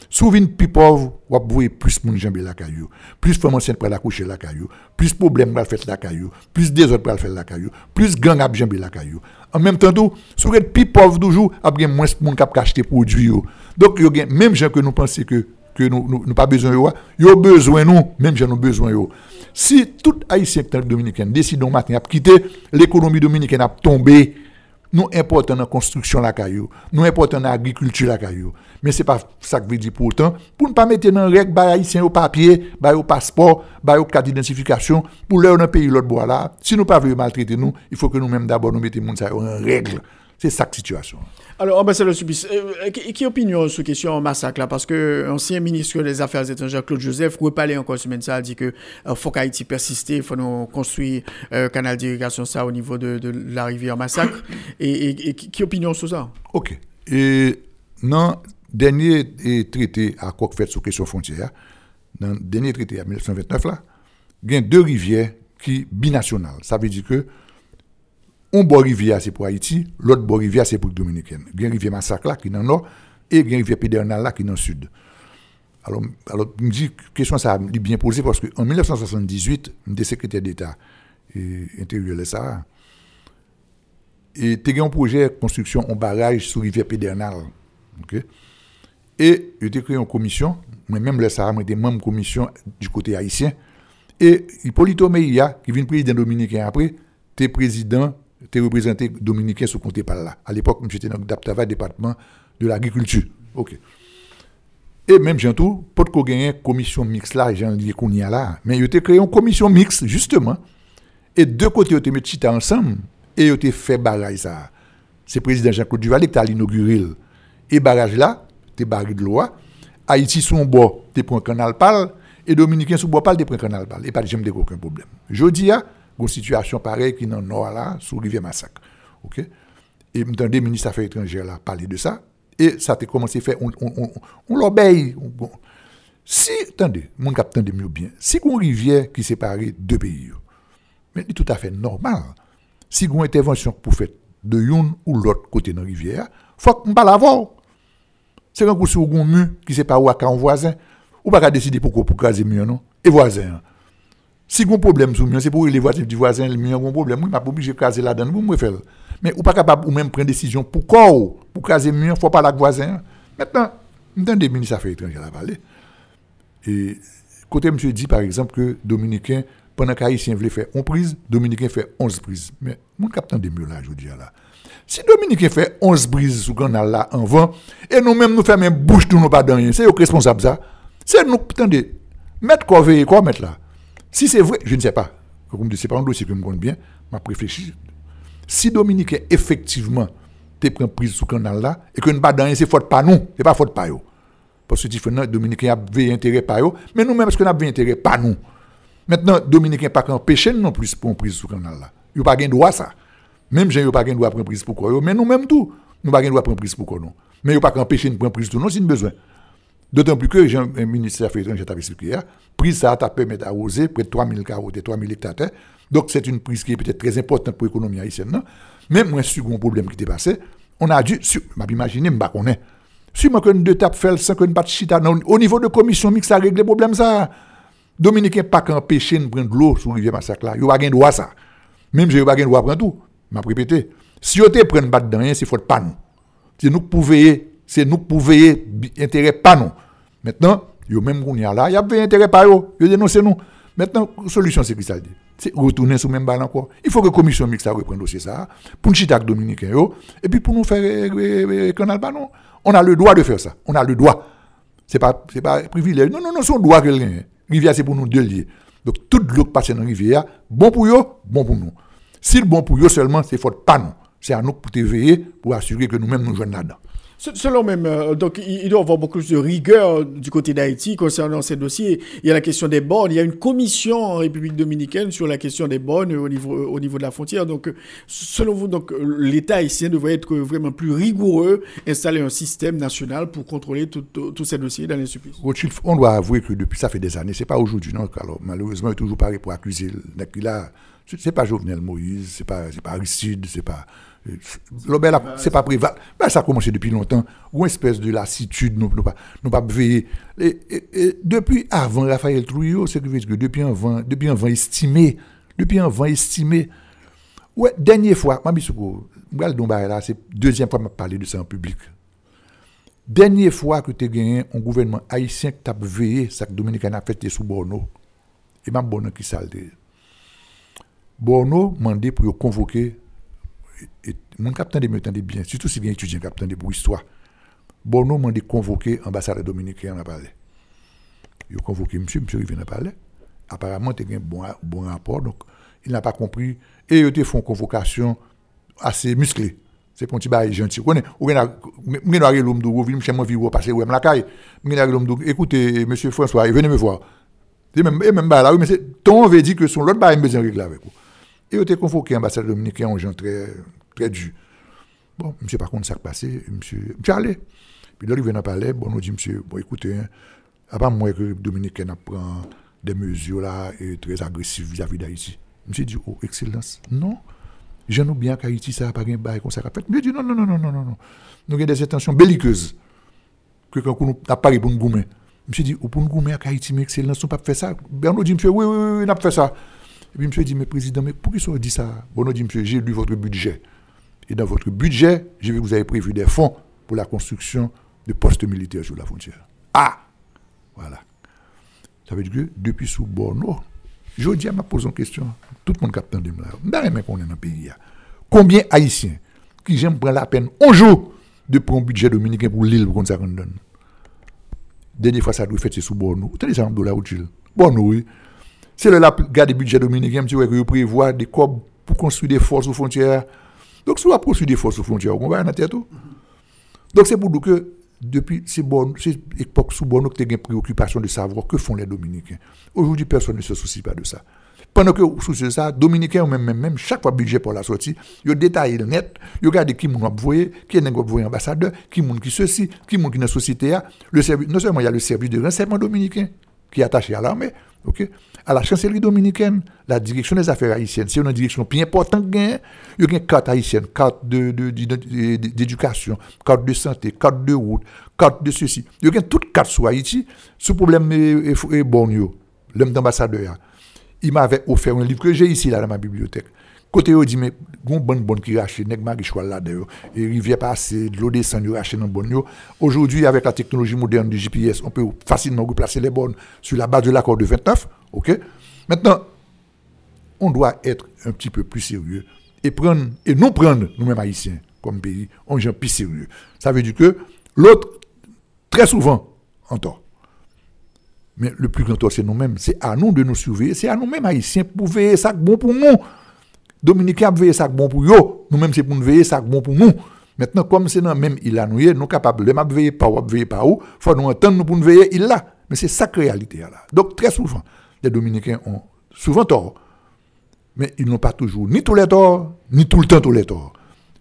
Souvent, plus pauvre, vous voyez plus de gens la caillou, plus de femmes enceintes pour la caillou, plus de problèmes pour faire la caillou, plus de désordre pour faire la caillou, plus de gang à jamber la caillou. En même temps, tout, vous êtes plus pauvre toujours, il y a moins de gens qui acheter produits. Donc, il y a même gens que nous pensons que que nous nous, nous pas besoin yo besoin nous, même j'ai nous besoin yo. Si tout haïtien dominicain décide un matin à quitter l'économie dominicaine a tombé, nous important dans la construction la caillou, nous important dans l'agriculture la caillou. Mais c'est pas ça que veut dire pourtant pour ne pas mettre dans règle bah haïtien au papier, bah au passeport, bah au carte d'identification pour leur dans pays l'autre bois là. Si nous pas voulons maltraiter nous, il faut que nous même d'abord nous mettions en règle. C'est ça la situation. Alors, ambassadeur Subis, euh, qui, qui opinion sur question massacre là? Parce que l'ancien ministre des Affaires étrangères, Claude Joseph, reparlé encore semaine ça, a dit que euh, faut qu'Haïti persiste, il faut nous construire un canal d'irrigation ça au niveau de, de la rivière Massacre. [COUGHS] et, et- et qui, opinion sur ça? OK. Et dans le dernier traité à quoi fait sur question frontière, dans le dernier traité à 1929 là, il y a deux rivières qui binationales. Ça veut dire que un bord rivière c'est pour Haïti, l'autre bord rivière c'est pour Dominicaine. Il y a une rivière Massacre là qui est dans le nord et il une rivière Pédernal là qui est dans le sud. Alors, alors je me dis, question ça est bien posée parce qu'en 1978, j'étais secrétaire d'État intérieur de ça. Et tu as un projet de construction en barrage sur rivière Pédernal. ok? Et j'ai créé une commission, moi-même le Sahara, j'étais membre commission du côté haïtien. Et Hippolito Meïa, qui vient président dominicain après, t'es président, t'es représenté dominicain sous comté par là. À l'époque, j'étais dans le département de l'agriculture. OK. Et même Jantou, pas de gagner commission mixte là, j'en dis qu'on y a là. Mais il a créé une commission mixte, justement. Et deux côtés, ils ont mis chita ensemble et ils ont fait barrage ça. C'est le président Jean-Claude Duvalier qui a inauguré. Et barrage là, t'es barré de loi. Haïti, son t'es pour un canal pal. Et Dominicain, sous bois pal, pour un canal pal. Et pas de jamais aucun problème. Je dis, il y a une situation pareille qui est dans le là, sous Rivière Massacre. OK? Et m'entendez, ministre des Affaires étrangères là, parler de ça. Et ça a commencé à faire, on, on, on, on l'obéit. Si, attendez, mon capitaine de mieux bien, si une rivière qui sépare deux pays, mais c'est tout à fait normal. Si une intervention pour faire de l'un ou l'autre côté de la rivière, faut qu'on pas l'avoir. C'est quand vous sur un mur qui sépare un voisin, ou pas décider pourquoi pour caser mur non? Et voisin. Si vous avez un problème le c'est pour les voisins du voisin, le a un problème, oui, m'a pas obligé de caser là-dedans, vous me faire. Mais ou pas capable ou même prendre décision pour quoi pour caser mur, faut pas la voisin. Maintenant, dans des ministres des Affaires étrangères à parler. Et côté monsieur dit par exemple que Dominicain, pendant qu'Haïtien voulait faire 11 prises, Dominicain fait 11 prises. Mais mon capitaine de mieux là, je dis là. Si Dominicain fait 11 prises sous canal là en vent, et nous-mêmes nous une bouche tout nous pas dans rien, c'est eux qui responsable ça. C'est nous, attendez, mettre quoi veiller, quoi mettre là. Si c'est vrai, je ne sais pas. Comme c'est pas un dossier que je me connais bien, m'a réfléchi. Si Dominicain effectivement te prend prise sous canal là, et que nous pas dans c'est faute pas nous, c'est pas faute pas eux. Parce que différent, Dominicain a veillé intérêt pas eux, mais nous-mêmes, est-ce qu'on a veillé intérêt pas nous? Maintenant, Dominicain pas empêcher non plus pour prise sous canal là. Ils pas gain droit ça. Même ils pas gain droit prendre prise pour quoi, mais nous-mêmes tout, nous pas gain droit prendre prise pour quoi non. Mais ils pas empêcher de prendre prise tout non si nous besoin. D'autant plus que Jean, un Affaires étrangères t'avais expliqué hier, prise ça t'a permis d'arroser près de 3000 carottes et 3000 hectares. Donc c'est une prise qui est peut-être très importante pour l'économie haïtienne. non? Mais moi, sur problème qui était passé, on a dû, sur, m'a imaginé, m'ba connaît. Si moi deux tapes fait sans que pas de chita, au niveau de commission mixte, ça règle le problème ça. Dominicain pas qu'empêcher de prendre l'eau sur rivière Massacre là. Yo pas gain droit ça. Même j'ai pas gain droit prendre tout. M'a répété. Si yo te prenne pas dedans, c'est faute pas nous. C'est nous veiller, c'est nous pouvons veiller intérêt pas nous. Maintenant, yo même qu'on y a là, y a intérêt pas yo, yo dénonce nous. Maintenant, solution c'est ça dit? C'est retourner sur le même balle encore. Il faut que la commission mixte reprenne dossier ça pour nous chiter avec dominicain yo et puis pour nous faire euh, euh, euh, canal pas. On a le droit de faire ça. On a le droit. C'est pas c'est pas privilège. Non non non, un droit que Rivière c'est pour nous deux liés. Donc toute l'eau qui passe dans rivière, bon pour yo, bon pour nous. Si le bon pour yo seulement, c'est faute pas nous. C'est à nous pour veiller pour assurer que nous-mêmes nous jouons là-dedans. Se- Selon même, euh, donc il doit y avoir beaucoup plus de rigueur du côté d'Haïti concernant ces dossiers. Il y a la question des bornes. Il y a une commission en République dominicaine sur la question des bornes au niveau, euh, au niveau de la frontière. Donc, euh, selon vous, donc euh, l'État haïtien devrait être vraiment plus rigoureux, installer un système national pour contrôler tous ces dossiers dans les supplices? On doit avouer que depuis ça fait des années, c'est pas aujourd'hui, non? Alors, malheureusement, il est toujours pareil pour accuser. Là, c'est pas Jovenel Moïse, c'est pas, c'est pas Aristide, c'est pas. A- c'est pas Préval. Ben, ça a commencé depuis longtemps. Ou une espèce de lassitude, nous, nous pas, nous pas veiller. Et, depuis avant Raphaël Trouillot, depuis un vent, depuis estimé, depuis un vent estimé, ouais, dernière fois, Mami Soukou, là, c'est deuxième fois que je parlé de ça en public. Dernière fois que tu as gagné un gouvernement haïtien qui t'a veillé, ça que Dominicain a fait sous Borno. Et même Borno qui salté. Borno m'a demandé pour convoquer mon capitaine de me bien, surtout si bien étudiant capitaine de pour histoire. Borno m'a demandé de convoquer l'ambassadeur dominicain en parler. Il a convoqué monsieur, monsieur il vient en parler. Apparemment, il a un bon, bon rapport, donc il n'a pas compris. Et il a fait une convocation assez musclée. C'est pour un petit bail gentil. Ou bien, ou bien, l'homme de vous, chez moi, vous passer, ou la caille. l'homme de écoutez, monsieur François, venez me voir. Et même, et même là, oui, mais ton veut dire que son l'autre bail, besoin de régler avec vous. Et il a convoqué l'ambassadeur dominicain, un gens très, très dur. Bon, monsieur, par contre, ça a passé, monsieur, monsieur allez. Puis là, il vient en parler, bon, nous dit, monsieur, bon, écoutez, hein, à part moi que Dominicain prend des mesures là, et très agressives vis-à-vis d'Haïti. Monsieur dit, oh, excellence, non. J'en bien qu'Haïti, ça n'a pas un bail comme ça. fait. Monsieur dit, non, non, non, non, non, non. Nous avons des intentions belliqueuses. Que quand on a parlé pour nous goumer. Monsieur dit, pour nous goumer à Haïti, mais excellence, on pas faire ça. Bernard dit, monsieur, oui, oui, oui, on a fait ça. Et puis monsieur dit, mais président, mais pourquoi ils ont dit ça Bon, dit, monsieur, j'ai lu votre budget. Et dans votre budget, j'ai vu que vous avez prévu des fonds pour la construction de postes militaires sur la frontière. Ah Voilà. Ça veut dire que depuis sous Borno, je dis à ma pose une question. Tout le monde capte de moi. Je qu'on est dans le pays. Combien d'Haïtiens qui j'aime prendre la peine un jour de prendre un budget dominicain pour l'île pour qu'on donne Dernière fois, ça doit faire sous Borno. Vous avez des dollars utiles. Borno, oui. C'est le garde budget dominicain, tu vois, que prévoit des corps pour construire des forces aux frontières. Donc, si vous construire des forces aux frontières, on va en tête tout. Donc, c'est pour nous que depuis ces époques sous que tu une préoccupation de savoir que font les Dominicains. Aujourd'hui, personne ne se soucie pas de ça. Pendant que vous souciez de ça, Dominicains, même, même, même, chaque fois budget pour la sortie, ils détaillé net, ils regardent qui moun envoyé, qui est ambassadeur, qui moun qui ceci, qui moun qui dans la société. Le service, non seulement il y a le service de renseignement dominicain qui est attaché à l'armée, à la chancellerie dominicaine, la direction des affaires haïtiennes, c'est une direction plus importante il y a une carte haïtienne, carte d'éducation, de, carte de santé, carte de route, carte de ceci. Il y a toutes carte sur Haïti, ce problème est, bon, l'homme d'ambassadeur. Il m'avait offert un livre que j'ai ici là dans ma bibliothèque. Côté il dit mais gon bonne bonne qui rache nèg mari choix là d'ailleurs et rivière passer de l'eau descend yo rache dans bonne aujourd'hui avec la technologie moderne du GPS on peut facilement replacer les bonnes sur la base de l'accord de 29 OK? Maintenant on doit être un petit peu plus sérieux et prendre et non prendre nous-mêmes haïtiens comme pays on est plus sérieux ça veut dire que l'autre très souvent en tort mais le plus grand tort, c'est nous-mêmes. C'est à nous de nous surveiller. C'est à nous-mêmes, haïtiens, pour veiller ça bon pour nous. Dominicains veillent ça bon pour eux. Nous-mêmes, c'est pour nous veiller ça bon pour nous. Maintenant, comme c'est dans même il a nous, nous sommes capables de ne veiller pas ou veiller pas où, faut nous entendre pour nous veiller il là. Mais c'est ça la réalité là. Donc, très souvent, les Dominicains ont souvent tort. Mais ils n'ont pas toujours ni tous les torts, ni tout le temps tous les torts.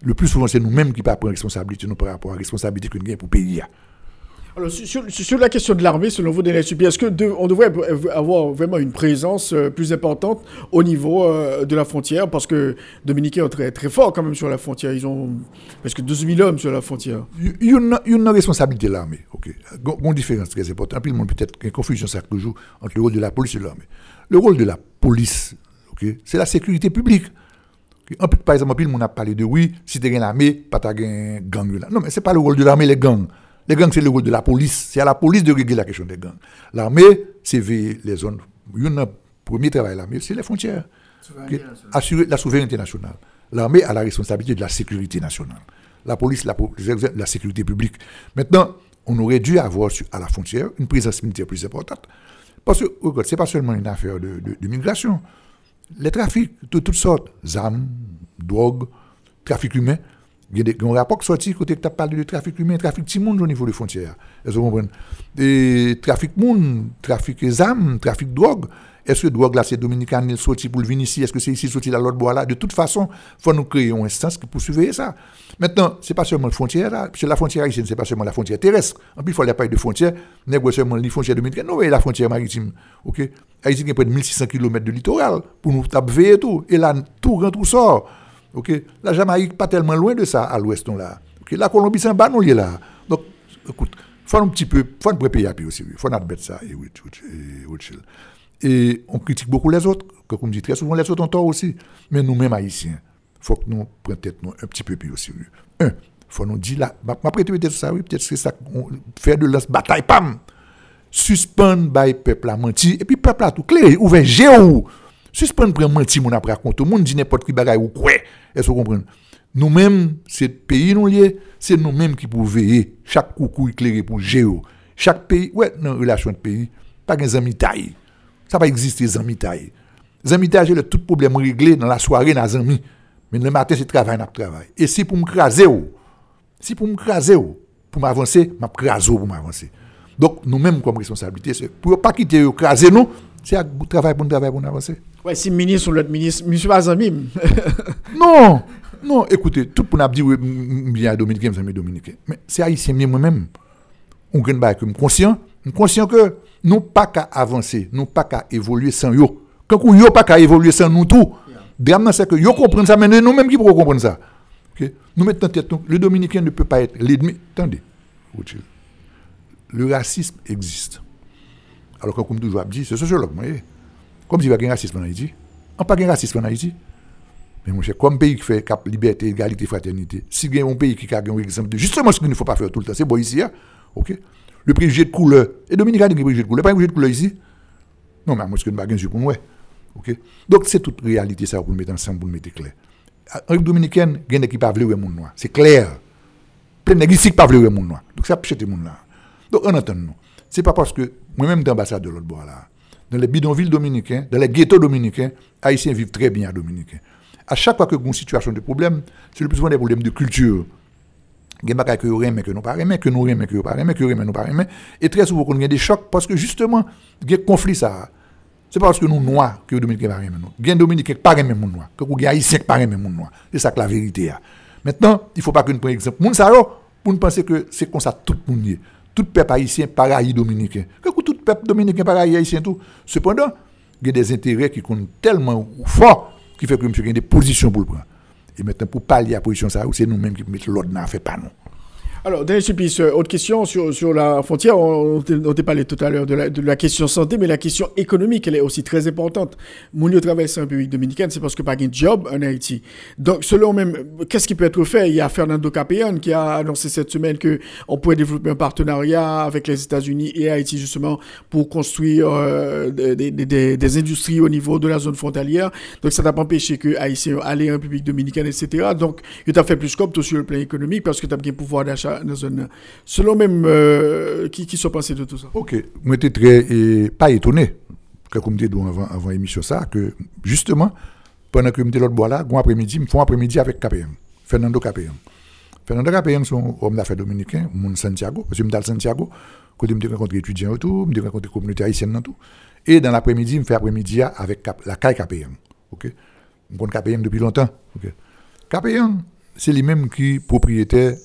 Le plus souvent, c'est nous-mêmes qui pas prendre responsabilité nous par rapport à la responsabilité que nous avons pour payer. Alors, sur, la question de l'armée, selon vous, Daniel Supi, est-ce qu'on devrait avoir vraiment une présence euh, plus importante au niveau euh, de la frontière? Parce que Dominicains sont très, très forts quand même sur la frontière. Ils ont presque 12 000 hommes sur la frontière. Il y a une responsabilité de l'armée. Ok. Une différence très importante. Puis, peut-être une confusion ça toujours entre le rôle de la police et l'armée. Le rôle de la police, c'est la sécurité publique. Par exemple, le monde a parlé de oui, si tu as une armée, pas tu gang. Non, mais ce n'est pas le rôle de l'armée, les gangs. Les gangs, c'est le rôle de la police. C'est à la police de régler la question des gangs. L'armée, c'est les zones. Le premier travail de l'armée, c'est les frontières. Assurer la souveraineté nationale. L'armée a la responsabilité de la sécurité nationale. La police, la, la sécurité publique. Maintenant, on aurait dû avoir à la frontière une présence militaire plus importante. Parce que, ce n'est pas seulement une affaire de, migration. Les trafics de toutes sortes, armes, drogue, trafic humain, il y a un rapport qui sorti côté que tu as parlé de trafic humain, trafic de monde au niveau des frontières. Est-ce que vous comprenez? Trafic monde, trafic d'armes, trafic de drogue. Est-ce que drogue là c'est dominicain il sorti pour venir ici? Est-ce que c'est ici sorti là l'autre bois là? De toute façon, il faut nous créer une instance pour surveiller ça. Maintenant, ce n'est pas seulement la frontière là, c'est la frontière haïtienne, ce n'est pas seulement la frontière terrestre. En plus, il faut aller parler de frontière, n'est seulement les frontières dominicaines, non, mais la frontière maritime. OK? Haïti a près de 1600 km de littoral pour nous et tout. Et là, tout rentre, tout sort. La Jamaïque pas tellement loin de ça à l'ouest là. La Colombie c'est un bas là. Donc écoute, faut un petit peu, faut un préparer aussi, faut admettre ça et oui, et on critique beaucoup les autres, comme on dit très souvent les autres ont tort aussi, mais nous-mêmes haïtiens, faut que nous prenions tête un petit peu plus aussi. Un, faut nous dire là, ma peut-être ça, oui, peut-être c'est ça, faire de lance bataille, pam, suspendre by peuple a menti, et puis peuple a tout clair, ouvert géo, suspendre prend menti, mon après raconte, monde dit n'importe qui bagaille ou quoi, est-ce que vous comprenez? Nous-mêmes, c'est pays nous lié, c'est nous-mêmes qui pouvons veiller, chaque coucou éclairé pour géo, chaque pays, ouais, la relation de pays, pas des amis taille, ça va exister des amis taille. Les amis taille, le tout problème réglé dans la soirée, dans les amis, mais le matin, c'est travail, n'a travail. Et si pour me craser, si pour me craser, ou, pour m'avancer, m'a craser pour m'avancer. Donc, nous-mêmes, comme responsabilité, c'est pour pas quitter craser nous, c'est à travail pour nous travailler pour nous avancer. Ouais, si ministre ou l'autre ministre, monsieur pas. [LAUGHS] Non, non, écoutez, tout pour nous dire, bien dominicain, mes amis dominicains. Mais c'est haïtien, moi-même. On gagne pas que conscient, conscient que nous pas qu'à avancer, nous pas qu'à évoluer sans yo. Quand on yo pas qu'à évoluer sans nous tout. Drame c'est que yo comprendre ça, mais nous-mêmes qui pouvons comprendre ça. Nous mettons en tête, le dominicain ne peut pas être l'ennemi. Attendez, le racisme existe. Alors que comme toujours dit, c'est sociologue, vous voyez. Comme si il y a un racisme en Haïti. On pas un racisme en Haïti. Mais mon cher, comme pays qui fait cap liberté, égalité, fraternité, si y a un pays qui a un exemple de justement ce qu'il ne faut pas faire tout le temps, c'est bon ici, hein, ok? Le préjugé de couleur. Et Dominique a dit préjugé de couleur. Pas un préjugé de couleur ici. Non, mais moi, ce que nous avons pour nous, ouais. ok? Donc, c'est toute réalité, ça, pour le mettre ensemble, pour le mettre clair. En République dominicaine, il y a des qui ne peuvent pas monde noir. C'est clair. Plein de qui ne peuvent pas monde noir. Donc, ça jeter monde là. Donc, on entend nous. C'est pas parce que moi-même, d'ambassade de l'autre bord là, dans les bidonvilles dominicains, dans les ghettos dominicains, Haïtiens vivent très bien à Dominicain. À chaque fois que a une situation de problème, c'est le plus souvent des problèmes de culture. Il y a des que nous aimons, que nous pas que nous aimons, que nous pas que nous aimons, nous pas aimons. Et très souvent, y a des chocs parce que justement, il y a des conflits ça. C'est pas parce que nous noirs que les Dominicains pas nous. Il y a des Dominicains qui pas aimer les noirs, que les Haïtiens qui pas aimer les noirs. C'est ça que la vérité est. Maintenant, il ne faut pas que nous prenions exemple. Moun yo, pour nous penser que c'est comme ça tout le monde. Tout peuple haïtien pareil dominicain. Tout peuple dominicain pareil haïtien tout. Cependant, il y a des intérêts qui comptent tellement forts qui fait que monsieur a des positions pour le prendre. Et maintenant, pour pallier à la position ça, c'est nous-mêmes qui mettons l'ordre dans fait pas nous. Alors, Daniel Sulpice, euh, autre question sur, sur la frontière. On, on parlé tout à l'heure de la, question santé, mais la question économique, elle est aussi très importante. Lieu traverse en République dominicaine, c'est parce que pas de job en Haïti. Donc, selon même, qu'est-ce qui peut être fait? Il y a Fernando Capellan qui a annoncé cette semaine que on pourrait développer un partenariat avec les États-Unis et Haïti, justement, pour construire euh, des, des- des- industries au niveau de la zone frontalière. Donc, ça n'a pas empêché que Haïtiens allaient en République dominicaine, etc. Donc, il t'a fait plus comme tout sur le plan économique parce que tu as bien pouvoir d'achat. Selon même, euh, qui, qui sont pensés de tout ça Ok, moi j'étais pas étonné, comme dit avant, avant l'émission ça, que justement, pendant que je l'autre bois là, un après-midi, je me un après-midi avec KPM, Fernando KPM. Fernando KPM, un homme d'affaires dominicain, mon Santiago, parce que je suis Santiago, quand je me rencontré étudiants et tout, je me rencontré communauté haïtienne et tout. Et dans l'après-midi, je me fais après-midi avec la CAI KPM. Ok? Je connais KPM depuis longtemps. Ok? KPM, c'est lui-même qui propriétaire et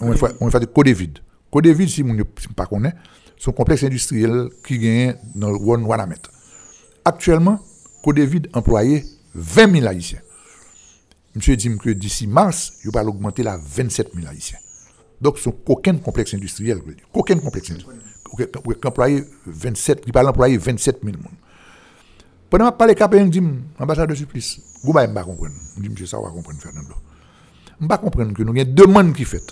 on va faire- on va faire de Codevid. Codevid, si vous ne pas connaît, c'est un complexe industriel qui gagne dans le One Wanamet. Actuellement, Codevid employé 20 000 Haïtiens. Monsieur dit que d'ici mars, il va l'augmenter à 27 000 Haïtiens. Donc, ce n'est aucun complexe industriel. Aucun complexe industriel. Aucun- aucun employé 27, il va employer 27 000 personnes. Pendant que je parle KPN, je dis, ambassadeur de supplice, vous ne pas comprendre. Je dis, monsieur, ça va comprendre, Fernando. Je ne pas comprendre que nous avons deux demandes qui fait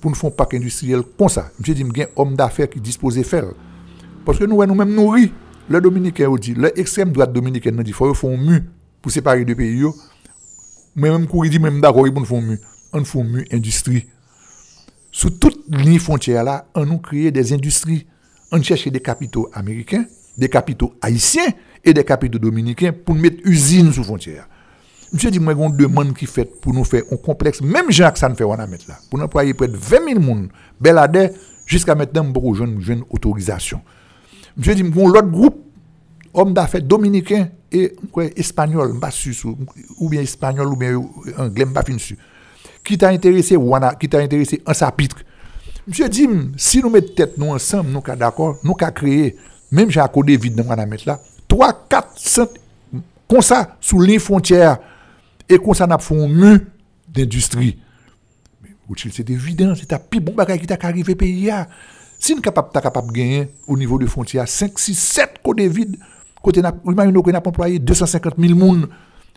pour nous faire un parc industriel comme ça. Je dis, il y a un homme d'affaires qui dispose de faire. Parce que nous, nous-mêmes, nous rit. Le Dominicain, dit, l'extrême droite dominicaine, nous dit, il faut faire un mur pour séparer deux pays. yo. Mais même quand il dit, même d'accord, il faut un mur. On fait un mur industrie. Sous toute ligne frontière là, on nous crée des industries. On cherche des capitaux américains, des capitaux haïtiens et des capitaux dominicains pour mettre usines sous frontière. Monsieur dit, moi, une demande qui fait pour nous faire un complexe, même Jean que ça ne fait on a mettre là, pour nous employer près de 20 000 personnes, Belade, jusqu'à maintenant, beaucoup de jeunes une autorisation. Monsieur dit, mon l'autre groupe, homme d'affaires dominicain et espagnol, ou bien espagnol, ou bien anglais, pas qui t'a intéressé, wana- qui t'a intéressé en. Monsieur dit, si nous mettons tête nous ensemble, nous sommes d'accord, nous sommes créer, même accordé vide dans la mettre là, 3, 4 centres, comme ça, sous les frontières, et comme ça, nous fait un d'industrie. C'est évident, c'est un plus bon bagage qui t'a arrivé au pays. Si nous sommes capables capable de gagner au niveau de frontières 5, 6, 7 côtés vides, côté n'a, a employé 250 000 personnes,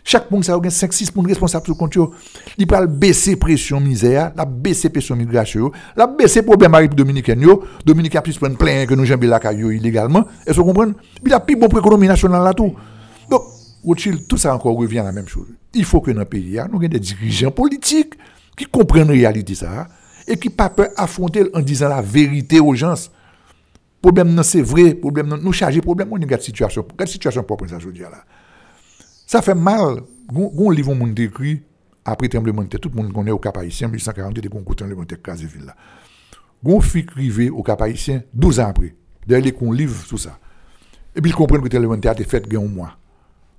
Chaque monde, ça a 5-6 monde responsable sur le compte. Il peut baisser pression misère, la baisser pression migration, la baisser problème avec dominicaine. yo. Dominicain plus prendre plein que nous jambes la caillou illégalement. Que vous comprenez? Il a plus bon pour l'économie nationale là tout. Donc, Rothschild, tout ça encore revient à la même chose. Il faut que dans le pays, hein, nous ayons des dirigeants politiques qui comprennent la réalité ça et qui pas peur affronter en disant la vérité aux gens. Problème non c'est vrai, problème non nous charger problème on une situation, quelle situation propre ça je veux dire là. Ça fait mal. Gon livre monde écrit après tremblement de terre, tout le monde connaît au Cap Haïtien 1842 des concours tremblement de terre casé ville là. Gon fille rivé au Cap Haïtien 12 ans après. D'ailleurs qu'on livre tout ça. Et puis ils comprennent que le tremblement de terre a été fait gain un mois.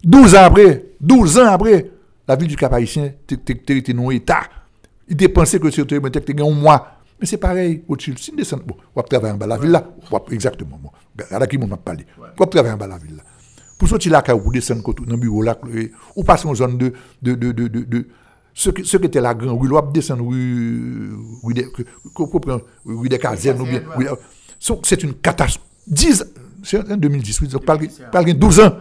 12 ans après, 12 ans après, la ville du Cap Haïtien était non état. Il pensé que ce tremblement de terre était un mois. Mais c'est pareil, au Chili. Si descend, bon, on va travailler en bas de la ville là. On exactement. Bon. Regarde qui m'a parlé. On va travailler en bas de la ville là. Pour sortir là, vous descendez dans le bureau là, ou passer en zone de, de, de, de, de, de- ce, qui, était la grande rue, on va descendre rue, rue, des, rue casernes, ou bien, c'est une catastrophe. 10, c'est en 2010, oui, donc, parle, parle 12 ans.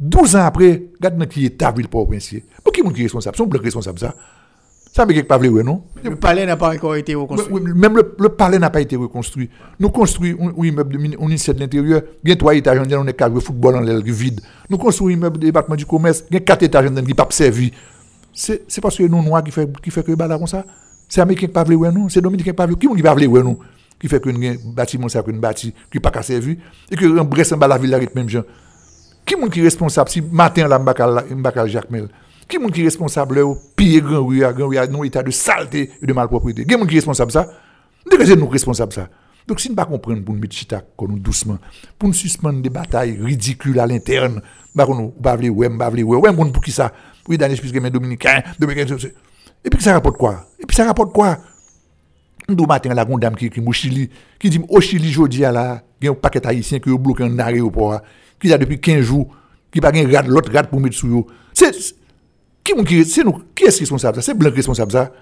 12 ans après, regarde dans qui est ta ville pour Princier. Pour qui est responsable? Sont blancs responsables, ça? Ça veut dire que pas ouais, non? Le palais n'a pas encore été reconstruit. Oui, oui, Même le, le palais n'a pas été reconstruit. Nous construisons un, un immeuble de mini- on initie de l'intérieur, il y a trois étages, on est carré football en l'air vide. Nous construisons un immeuble de département du commerce, il y a quatre étages qui n'ont pas servi. C'est parce que nous noirs qui fait qui fait que bah comme ça. C'est américain qui pas vle ouais non, c'est dominicain qui pas vle. Qui qui pas vle ouais non? Qui fait que un bâtiment ça que bâti qui pas qu'à servi et que un bresse en bas la ville avec même gens. Qui moun qui responsable? Si matin là m'bakal Jacques Mel. Qui moun qui responsable là, pire grand rue grand rue non état de saleté et de malpropreté? Qui moun qui responsable ça? Nous c'est nous responsables ça. Donc si nous pas comprendre pour nous mettre chita nous doucement, pour nous suspendre des batailles ridicules à l'interne, bah nous pas vle ouais, pas vle ouais, ouais pour qui ça? Oui, puisque mes dominicains, dominicains et puis ça rapporte quoi? Et puis ça rapporte quoi? Nous matin la dame qui qui au Chili, qui dit au Chili jodi à la, il y a un paquet haïtien qui est bloqué en aéroport, qui a depuis 15 jours, qui pas gen rad l'autre rad pour mettre sous yo. C'est qui nous qui est responsable ça? C'est blanc responsable ça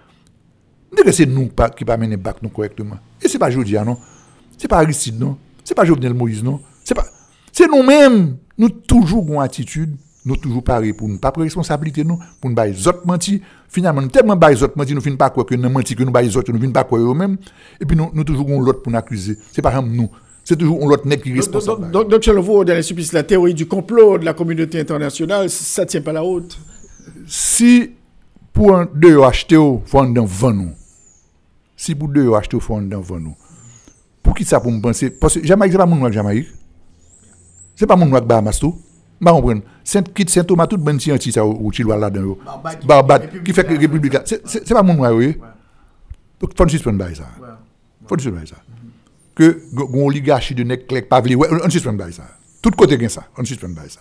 c'est nous pas- qui pas mener bac correctement? Et c'est pas Jodia non? C'est pas Aristide non? C'est pas Jovenel Moïse non? C'est pas nous-mêmes nous toujours une attitude nous toujours pareil pour nous pas prendre responsabilité nous pour nous bailler les autres menti finalement nous tellement bailler les autres menti nous finissons pas quoi que nous menti que nous les autres nous finissons pas quoi eux mêmes et puis nous nous toujours l'autre pour nous accuser c'est pas nous c'est toujours l'autre nèg qui est Donc, responsable. donc, donc, selon vous, dans les la théorie du complot de la communauté internationale, ça ne tient pas la haute. si pour un deux acheter au faut en vendre nous. Si pour deux acheter au faut en vendre nous. Pour qui ça pour me penser? Parce que Jamaïque c'est pas mon noir Jamaïque. C'est pas mon noir Bahamas tout. Pas comprendre Saint Kitts Saint Thomas tout ben ti anti ça au Chili là dedans yo. Barbade qui fait que République là. c'est pas mon noir oui. Donc faut suspendre ça. Faut suspendre ça que gon oligarchie de nèg clèc pas vle ouais on suspend bail ça. Tout côté gen ça. On suspend bail ça.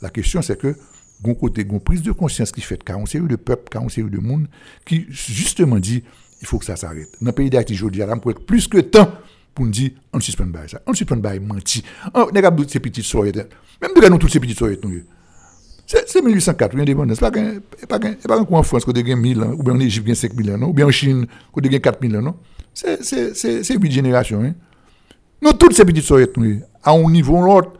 La question c'est que gon côté gon prise de conscience qui fait car on série de peuple car on série de monde qui justement dit il faut que ça s'arrête. Dans le pays d'Haïti jodi là pour être plus que temps pour nous dire on suspend bail ça. On suspend bail menti. On nèg a toutes ces petites soyettes même nous toutes ces petites nous c'est c'est 1804, ou indépendance. Pas pas pas qu'un coup en France qu'on gagne 1000 ans, ou bien en Égypte gagne 5000 ans, ou bien en Chine qu'on gagne 4000 ans? C'est c'est c'est c'est huit générations, hein. Nous toutes ces petites nous à un niveau ou l'autre.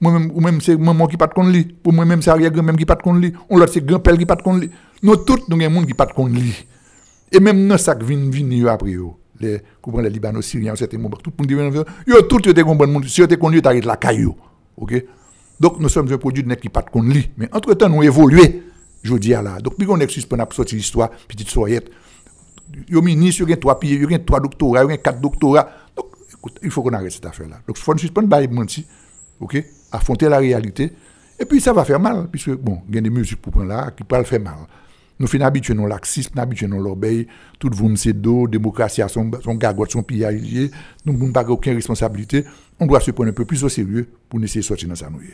Moi-même ou même c'est maman qui pas de li, pour moi-même c'est arrière grand-même qui pas de li, on l'autre c'est grand-père qui pas de li. Nous toutes nous gagne monde qui pas de li. Et même dans ça qui vient après yo, les comprend les Syriens, tout le monde dit yo tout monde, si kon yo t'arrête la caillou. OK? Donc nous sommes un produit net qui pas de li, mais entre-temps nous évolué. Je dis à là. Donc puis on est suspend à sortir l'histoire petite soyette. Yo ministre, yo gen trois pieds, yo gen trois doctorats, yo gen quatre doctorats. Donc écoute, il faut qu'on arrête cette affaire là. Donc il faut suspendre bail menti. OK? Affronter la réalité et puis ça va faire mal puisque bon, il y a des musiques pour là qui peuvent faire mal. Nous finissons habitués au laxisme, nous habitués à l'obéi, tout le monde c'est dos, démocratie à son, son gagote, son pillage, nous n'avons pas aucune responsabilité. On doit se prendre un peu plus au sérieux pour essayer de sortir dans sa nouille.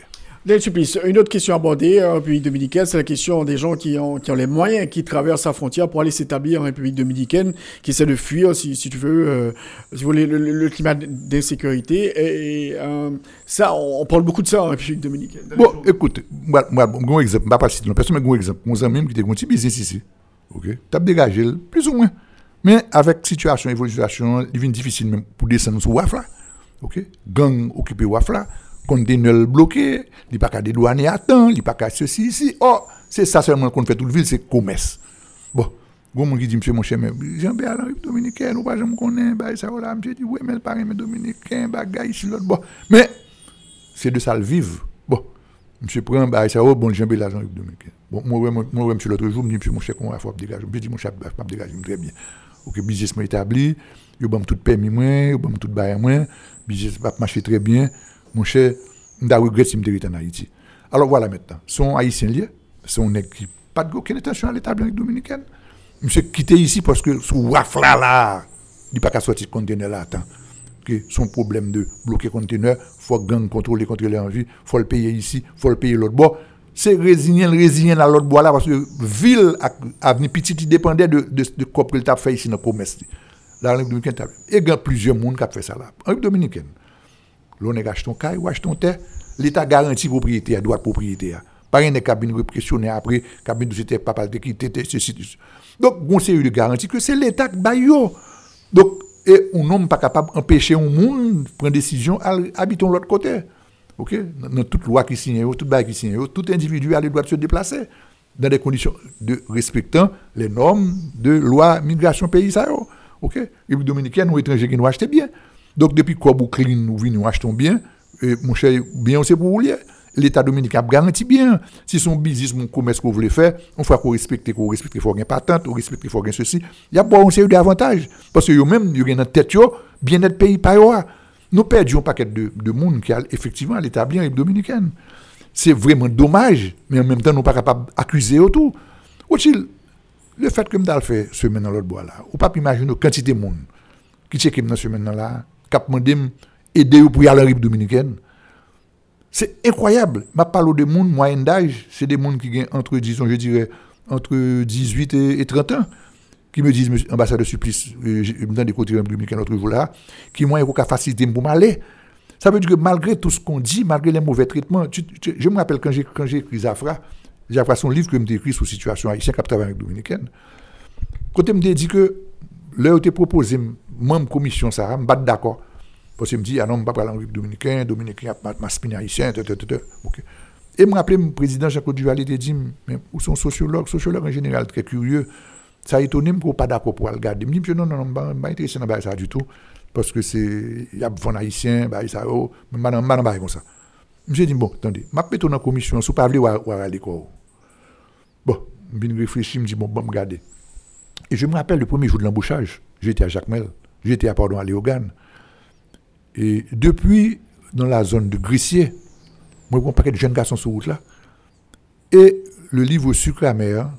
Supplice, une autre question abordée en République dominicaine, c'est la question des gens qui ont, les moyens, qui traversent la frontière pour aller s'établir en République dominicaine, qui essaient de fuir, si, si tu veux, euh, si vous voulez, le, climat d'insécurité. Et, euh, ça, on, parle beaucoup de ça en République dominicaine. Bon, écoute, moi, moi, bon exemple, pas citer une personne, mais bon exemple. Mon ami qui était un petit business ici. OK? Tu as dégagé, plus ou moins. Mais avec situation, évolution, il devient difficile même pour descendre sur WAF là. OK? Gang occupé WAF là. Conteneur bloqué, il pas qu'à dédouaner à temps, il pas qu'à ceci, ici. Oh, C'est ça seulement qu'on fait toute ville, c'est commerce. Bon, Gon moun qui dit, monsieur mon cher, mais Jean-Pierre République Dominicaine, ou pas, je me bah, ça, voilà, monsieur dit, oui, mais le mais Dominicain, bagay, ici, l'autre, bon. Mais, c'est de ça le vivre. Bon, monsieur prend, bah, ça, oh, bon, Jean-Pierre République Dominicaine. Bon, moi, moi, monsieur l'autre jour, me dit, monsieur mon comment il faut dégager. Je dis, mon pas dégager, très bien. Ok, business m'a établi, yo bam tout permis yo bam tout bail business va marcher très bien. Mon cher, m'da regret si m'était en Haïti. Alors voilà maintenant, son haïtien lié, son nèg qui pas de aucune intention à l'établir dominicaine. Monsieur quitté ici parce que sous wafla là, il pas qu'à sortir conteneur là attends. Que son problème de bloquer conteneur, faut gang contrôler contrôler en vie, faut le payer ici, faut le payer l'autre bord. C'est résilient, résilient dans l'autre bois là parce que ville avenue petite il dépendait de de, de quoi qu'il t'a fait ici dans le commerce. La République dominicaine il y a plusieurs monde qui a fait ça là. En République dominicaine. L'on achète ton caille ou achète ton terre, l'État garantit propriété, droit de propriété. Pas rien de cabine répressionné après, cabine de c'était pas de quitter, ceci. Donc, on sait de garantie que c'est l'État qui baille. Donc, et un homme pas capable d'empêcher un monde de prendre décision à habiter l'autre côté. OK? Dans toute loi qui signe, toute bail qui signe, tout individu a le droit de se déplacer dans des conditions de respectant les normes de loi migration pays ça. OK? République dominicaine ou étrangers qui nous achètent bien. Donc depuis quoi vous nous venons achetons bien mon cher bien c'est pour vous l'État dominicain garantit bien. Si son business, mon commerce que vous voulez faire, on faut qu'on respecte, qu'on respecte, qu'il faut une patente, on respecte, qu'il faut gagner ceci. Il y a pas un série. Parce que eux-mêmes, ils ont dans tête, bien-être pays par Nous perdions un paquet de, de monde qui a effectivement l'établir en République dominicaine. C'est vraiment dommage, mais en même temps, nous ne sommes pas capables d'accuser autour. Ou-il, le fait que je fait semaine dans l'autre bois là, ou pas imaginer la quantité de monde qui check dans ce semaine là, a demandé aider pour aller en République dominicaine. C'est incroyable. Je parle de monde moyen d'âge, c'est des gens qui ont entre, je dirais, entre 18 et 30 ans, qui me disent, monsieur ambassadeur Supplice, euh, dans des côtés républicains l'autre jour là, qui m'ont une facilité pour m'aller. Ça veut dire que malgré tout ce qu'on dit, malgré les mauvais traitements, je me rappelle quand j'ai, quand j'ai écrit Zafra, Zafra, son livre que je écrit sur situation haïtienne qui avec dominicaine, quand il me dit que l'heure où proposé, même commission, ça, je me d'accord. Parce qu'il me dit, ah non, je ne pas parler en dominicain, dominicain, ma spine haïtien, etc. Et me rappelle, le président Jacques Duval il dit, mais où sont sociologues, sociologues en général, très curieux. Ça a étonné, je ne pas d'accord pour regarder. Je me dit, non, non, non, je ne suis pas intéressé dans ça du tout. Parce que c'est, il y a des haïtien, ça, oh, je ne pas comme ça. Je dit, bon, attendez, je vais dans la commission, si vous parlez, ou à l'école. Bon, je me réfléchir, je me dit, bon, bon, regarder. Et je me rappelle le premier jour de l'embauchage, j'étais à Jacmel, j'étais à, pardon, à Léogane. Et depuis, dans la zone de Grissier, moi, je un paquet de jeunes garçons sur route là. Et le livre Sucre amer,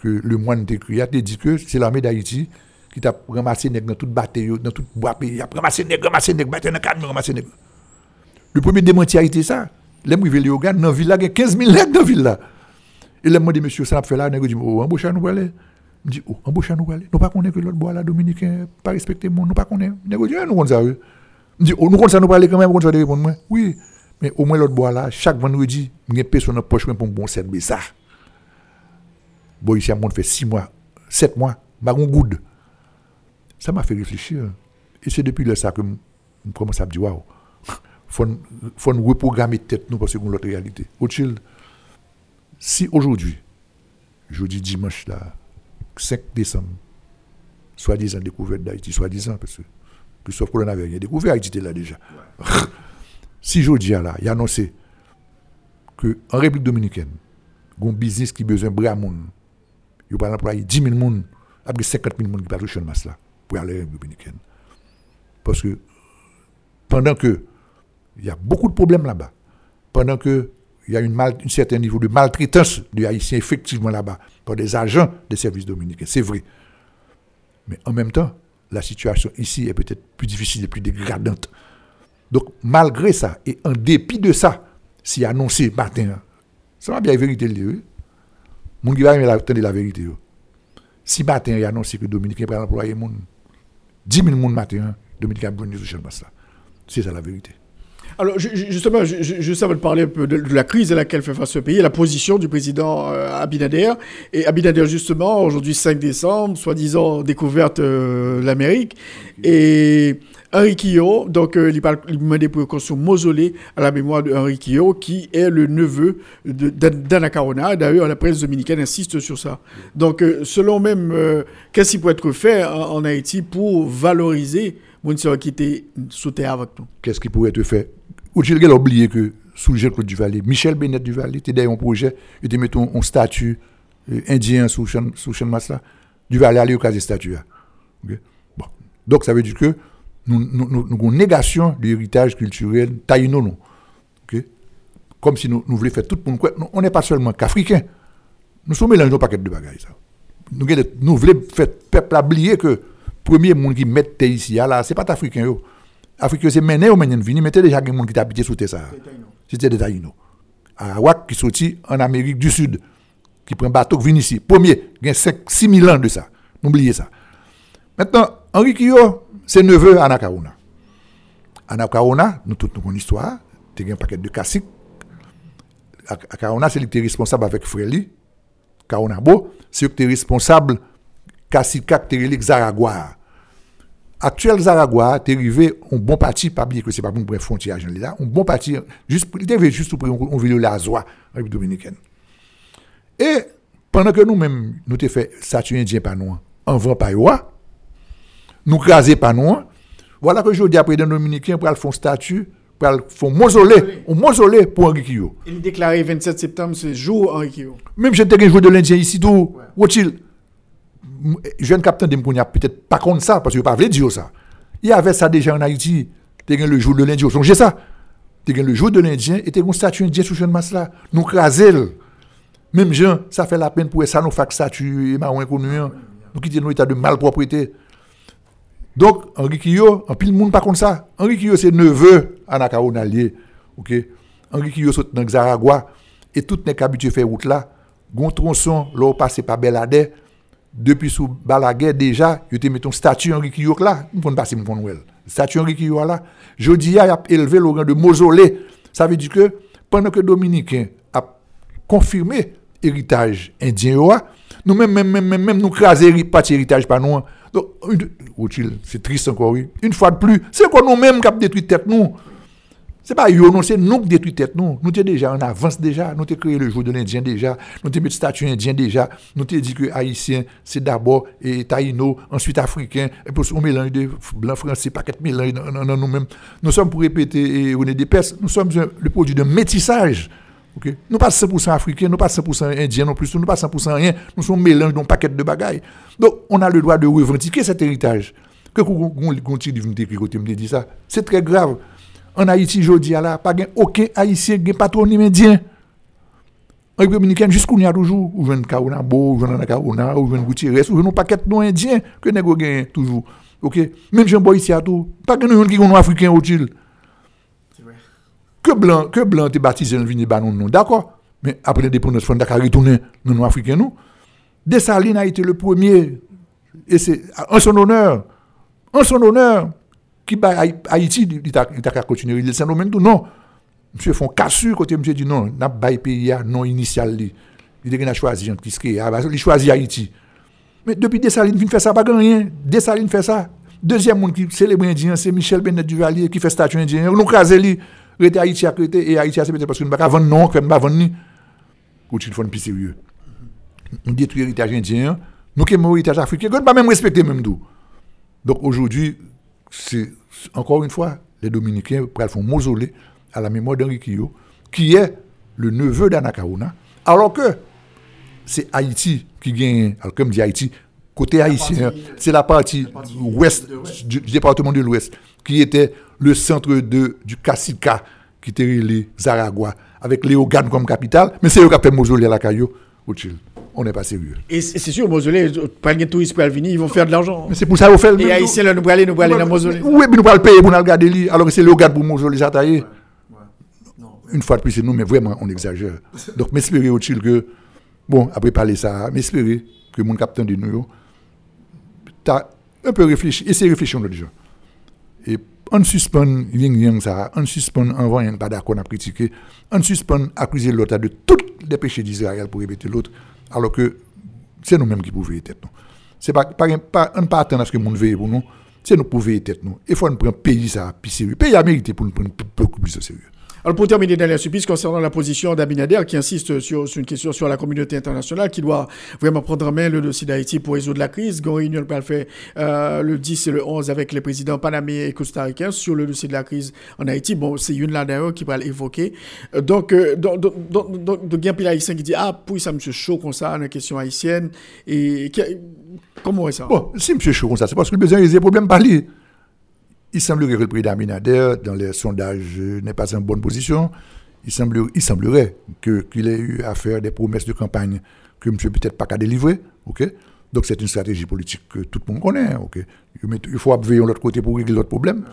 que le moine écrit, a dit que c'est l'armée d'Haïti qui t'a ramassé nègres dans toute bataille, dans toute pays. Il a ramassé nègres, ramassé nègres, battu dans cadre, ramassé nègres. Le premier démenti a été ça. Les gens qui au dans la ville, il y a 15 000 nègres dans la ville. Et les gens dit, monsieur, ça a fait là, gens dit, oh, embauche nous dis, oh, embauche nous aller. Nous pas que l'autre bois là, dominicain, pas respecter le monde, nous pas gens dit, nous connaissons ça. Je oh, nous comptons ça nous parler quand même, on répondre moi. Oui, mais au moins l'autre bois là, chaque vendredi, je une personne dans poche pour bon 7 ça. Bon, ici, on fait 6 mois, 7 mois, bah, on good. Ça m'a fait réfléchir. Et c'est depuis là ça que je commence à me dire, waouh, faut, faut nous reprogrammer tête nous parce que l'autre réalité. Autre si aujourd'hui, jeudi dimanche là, 5 décembre, soi-disant découverte d'Haïti, soi-disant, parce que Christophe Colon n'avait rien découvert, Haïti était là déjà. si je dis là, il a annoncé qu'en République dominicaine, il y a un business qui a besoin de bras monde. Il va employer 10 000 personnes, après 50 000 personnes qui toucher le masse là, pour aller en République dominicaine. Parce que pendant que il y a beaucoup de problèmes là-bas, pendant que il y a une un certain niveau de maltraitance des Haïtiens effectivement là-bas par des agents des services dominicains, c'est vrai. Mais en même temps, la situation ici est peut-être plus difficile et plus dégradante. Donc, malgré ça, et en dépit de ça, si annoncé matin, ça va bien la vérité le dire. Mon qui va la vérité. Si matin, il annoncé que Dominique va employer 10 000 personnes matin, Dominique a besoin de ça. C'est ça la vérité. Alors, justement, je, je, savais parler un peu de, la crise à laquelle fait face ce pays, la position du président euh, Abinader. Et Abinader, justement, aujourd'hui 5 décembre, soi-disant découverte euh, l'Amérique. Et Henri Quillot, donc euh, il parle il demandait pour construire un mausolée à la mémoire de Henri Quillot, qui est le neveu de- d'An- d'Anna Carona. D'ailleurs, la presse dominicaine insiste sur ça. Donc, euh, selon même, euh, qu'est-ce qui peut être fait en, en Haïti pour valoriser mon sœur qui était sous terre avec nous Qu'est-ce qui pourrait être fait? Ou tu a oublié que sous Jean-Claude Duvalier, Michel Bennett Duvalier, était derrière un projet, il était mettons un statut euh, indien sous sous champ masse là. Duvalier allait au cas des statues. là. Bon. Donc ça veut dire que nous nous, nous, nous avons une négation de l'héritage culturel taïno non. Comme si nous, voulions faire tout quoi. Nous, On n'est pas seulement qu'Africains. Nous sommes mélangés un paquet de. Ça. Nous, nous voulons faire peuple oublier que le premier monde qui met ici, là, ce n'est pas Africain. Africain, c'est mené ou mené vini, t'es déjà gens qui habité sous ça. C'était des Taïnos. Arawak qui sorti en Amérique du Sud, qui prend bateau qui vient ici. Premier, il y a 6 000 ans de ça. N'oubliez ça. Maintenant, Henri Kyo, c'est neveu. Anna Karouna, nous toute notre histoire, tu as un paquet de caciques. Karouna, c'est lui qui est responsable avec Fréli. Karouna Bo, c'est lui qui est responsable cacique qui est. Actuel Zaragua, t'es arrivé un bon parti, pas bien que c'est pas bon pour une frontière, j'en ai là, un bon parti, juste, il était juste pour un ville la Zoa, en République dominicaine. Et pendant que nous-mêmes, nous t'ai fait statut indien par nous, en vent par yoa, nous craser par nous, voilà que je dis après les Dominicains pour aller faire un statut, pour aller faire un mausolée, un mausolée pour Henri Kyo. Il déclaré 27 septembre, c'est jour Henri Quillot. Même j'étais un joueur de l'Indien ici, tout, Rothschild, m- jeune capitaine de Mkounia, peut-être pas contre ça, parce qu'il pas dire ça. Il y avait ça déjà en Haïti. Tu le jour de l'Indien. Songez ça. Tu le jour de l'Indien et tu as un statut indien sous une masse là. Nous craser. Même gens, ça fait la peine pour ça, nous faire statut et marron inconnu. hein. Nous quitter nos états de malpropreté. Donc, Henri Kyo, en pile monde pas comme ça. Henri Kyo, c'est neveu à Nakaona lié. OK? Henri Kyo saute dans Zaragua. Et tout n'est qu'habitué faire route là. Gon tronçon, là, passe par Belade. Depuis sous Balaguer, déjà, il te mis ton statut Henri Kyo là. Nous pouvons passer mon Noël. Statut Henri Kyo là. Jodi, il a élevé le rang de mausolée. Ça veut dire que pendant que Dominicain a confirmé héritage indien, nous même, même, même, même, nous craser parti héritage par nous. hein. Donc, c'est triste encore, oui. Une fois de plus, c'est encore nous-mêmes qui avons détruit tête nous. C'est pas yo, non, c'est nous qui détruit tête nous. Nous sommes déjà en avance déjà. Nous avons créé le jour de l'Indien déjà. Nous avons mis statut indien déjà. Nous avons dit que Haïtien, c'est d'abord et Taïno, ensuite Africain, et puis on mélange de blanc français, paquet de mélange dans- nous-mêmes. Nous sommes, pour répéter, et René Despès, nous sommes le produit d'un métissage. ok? Nous pas 100% africains, nous pas 100% indiens non plus, nous pas 100% rien. Nous sommes mélange d'un paquet de bagailles. Donc, on a le droit de revendiquer cet héritage. Que me dit ça, c'est très grave. En Haïti, dis là, pas aucun Haïtien qui patronyme indien. En République jusqu'où il y a toujours, ou jeune Kaouna Bo, ou jeune Kaouna, ou jeune Gutiérrez, ou jeune paquet de noms indiens que nous toujours. OK? Même Jean Boy ici à tout, pas que nous qui sont africains utile. Que blanc, que blanc te baptisé le vini banon non, d'accord? Mais après l'indépendance, il faut retourner dans nous africains nous. A été le premier et c'est en son honneur, en son honneur, qui bat Haï- Haïti, il t'a t'a continué, il s'en nomme tout, non. Monsieur font cassure côté monsieur dit non, n'a pas pays a non initial li. Il a choisi entre qui il choisit Haïti. Mais depuis Dessalines vient faire ça pas rien. Dessalines fait ça. Deuxième monde qui célèbre indien, c'est Michel Bennett Duvalier qui fait statut indien. Nous crasé lui, rete Haïti à côté et Haïti c'est peut-être parce que nous pas vendre non, nous pas vendre ni. Quand il faut plus sérieux. On détruit l'héritage indien, nous qui l'héritage africain, nous ne pas même respecter même tout. Donc aujourd'hui, c'est encore une fois, les Dominicains un mausolée à la mémoire d'Henri Kyo, qui est le neveu d'Anna Kaouna, alors que c'est Haïti qui gagne, alors comme dit Haïti, côté haïtien, c'est la partie, ouest du, du département de l'ouest, qui était le centre de, du Kassika, qui était les Zaragua, avec Léogane comme capitale, mais c'est eux qui ont fait mausolée à la Caillou, au Chili. On n'est pas sérieux. Et c'est sûr, mausolée, pas de touristes pour venir, ils vont faire de l'argent. Mais c'est pour ça qu'on fait le Et là, nous allons aller, nous allons dans mausolée. Oui, mais nous allons le payer pour nous regarder lui, alors que c'est le gars pour mausolée ça taillé. Une fois de plus, c'est nous, mais vraiment, on exagère. [LAUGHS] Donc, m'espérer au chill que, bon, après parler ça, m'espérer que mon capitaine de nous, t'as un peu réfléchi, essayé de réfléchir jour. Et on suspend yin yang ça, on suspend en rien pas d'accord, on a critiqué, on suspend accuser l'autre de tous les péchés d'Israël pour répéter l'autre, alors que c'est nous-mêmes qui pouvons tête. nous. C'est pas, pas, pas, pas attendre à ce que monde veille pour nous. C'est nous prouver tête nous. Il faut nous prendre pays ça plus sérieux. Pays a mérité pour nous prendre beaucoup plus sérieux. Alors pour terminer, Daniel Suppice, concernant la position d'Abinader qui insiste sur, une question sur la communauté internationale qui doit vraiment prendre en main le dossier d'Haïti pour résoudre la crise. Gon Réunion va le faire euh, le 10 et le 11 avec les présidents panaméens et costaricains sur le dossier de la crise en Haïti. Bon, c'est une là d'ailleurs qui va l'évoquer. Euh, donc, euh, de bien haïtien qui dit Ah, puis ça, monsieur chaud comme ça, la question haïtienne. Et comment est ça? Bon, si monsieur chaud comme ça, c'est parce que le besoin, il y a des problèmes parler. Il semblerait que le président Abinader, dans les sondages, n'est pas en bonne position. Il, semble, il semblerait qu'il ait eu à faire des promesses de campagne que M. peut-être pas qu'à délivrer. Donc c'est une stratégie politique que tout le monde connaît. Il faut veiller de l'autre côté pour régler l'autre problème.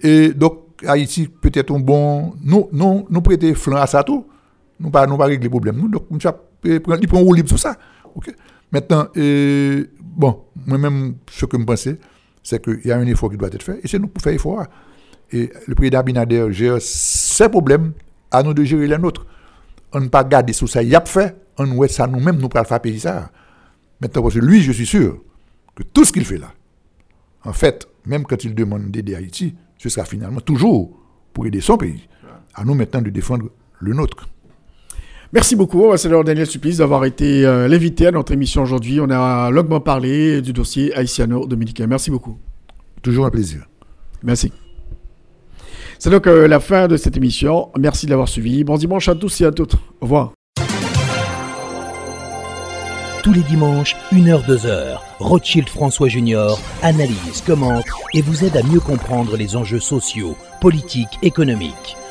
Et donc, Haïti, peut-être un bon. Nous, nous, prêter flanc à ça tout. Nous ne pas, nous pas régler le problème. Nous, donc, il prend un libre sur ça. Maintenant, bon, moi-même, ce que je pensais, c'est qu'il y a un effort qui doit être fait, et c'est nous pour faire effort. Et le président Abinader gère ses problèmes, à nous de gérer les nôtres. On ne pas garder sous ça, il a fait, on nous ça nous-mêmes, nous pour faire payer ça. Maintenant, parce que lui, je suis sûr que tout ce qu'il fait là, en fait, même quand il demande d'aider Haïti, ce sera finalement toujours pour aider son pays. À nous maintenant de défendre le nôtre. Merci beaucoup, ambassadeur Daniel Supplice, d'avoir été euh, l'invité à notre émission aujourd'hui. On a longuement parlé du dossier haïtiano-dominicain. Merci beaucoup. Toujours un plaisir. Merci. C'est donc euh, la fin de cette émission. Merci de l'avoir suivi. Bon dimanche à tous et à toutes. Au revoir. Tous les dimanches, 1h, 2h, Rothschild François Junior analyse, commente et vous aide à mieux comprendre les enjeux sociaux, politiques, économiques.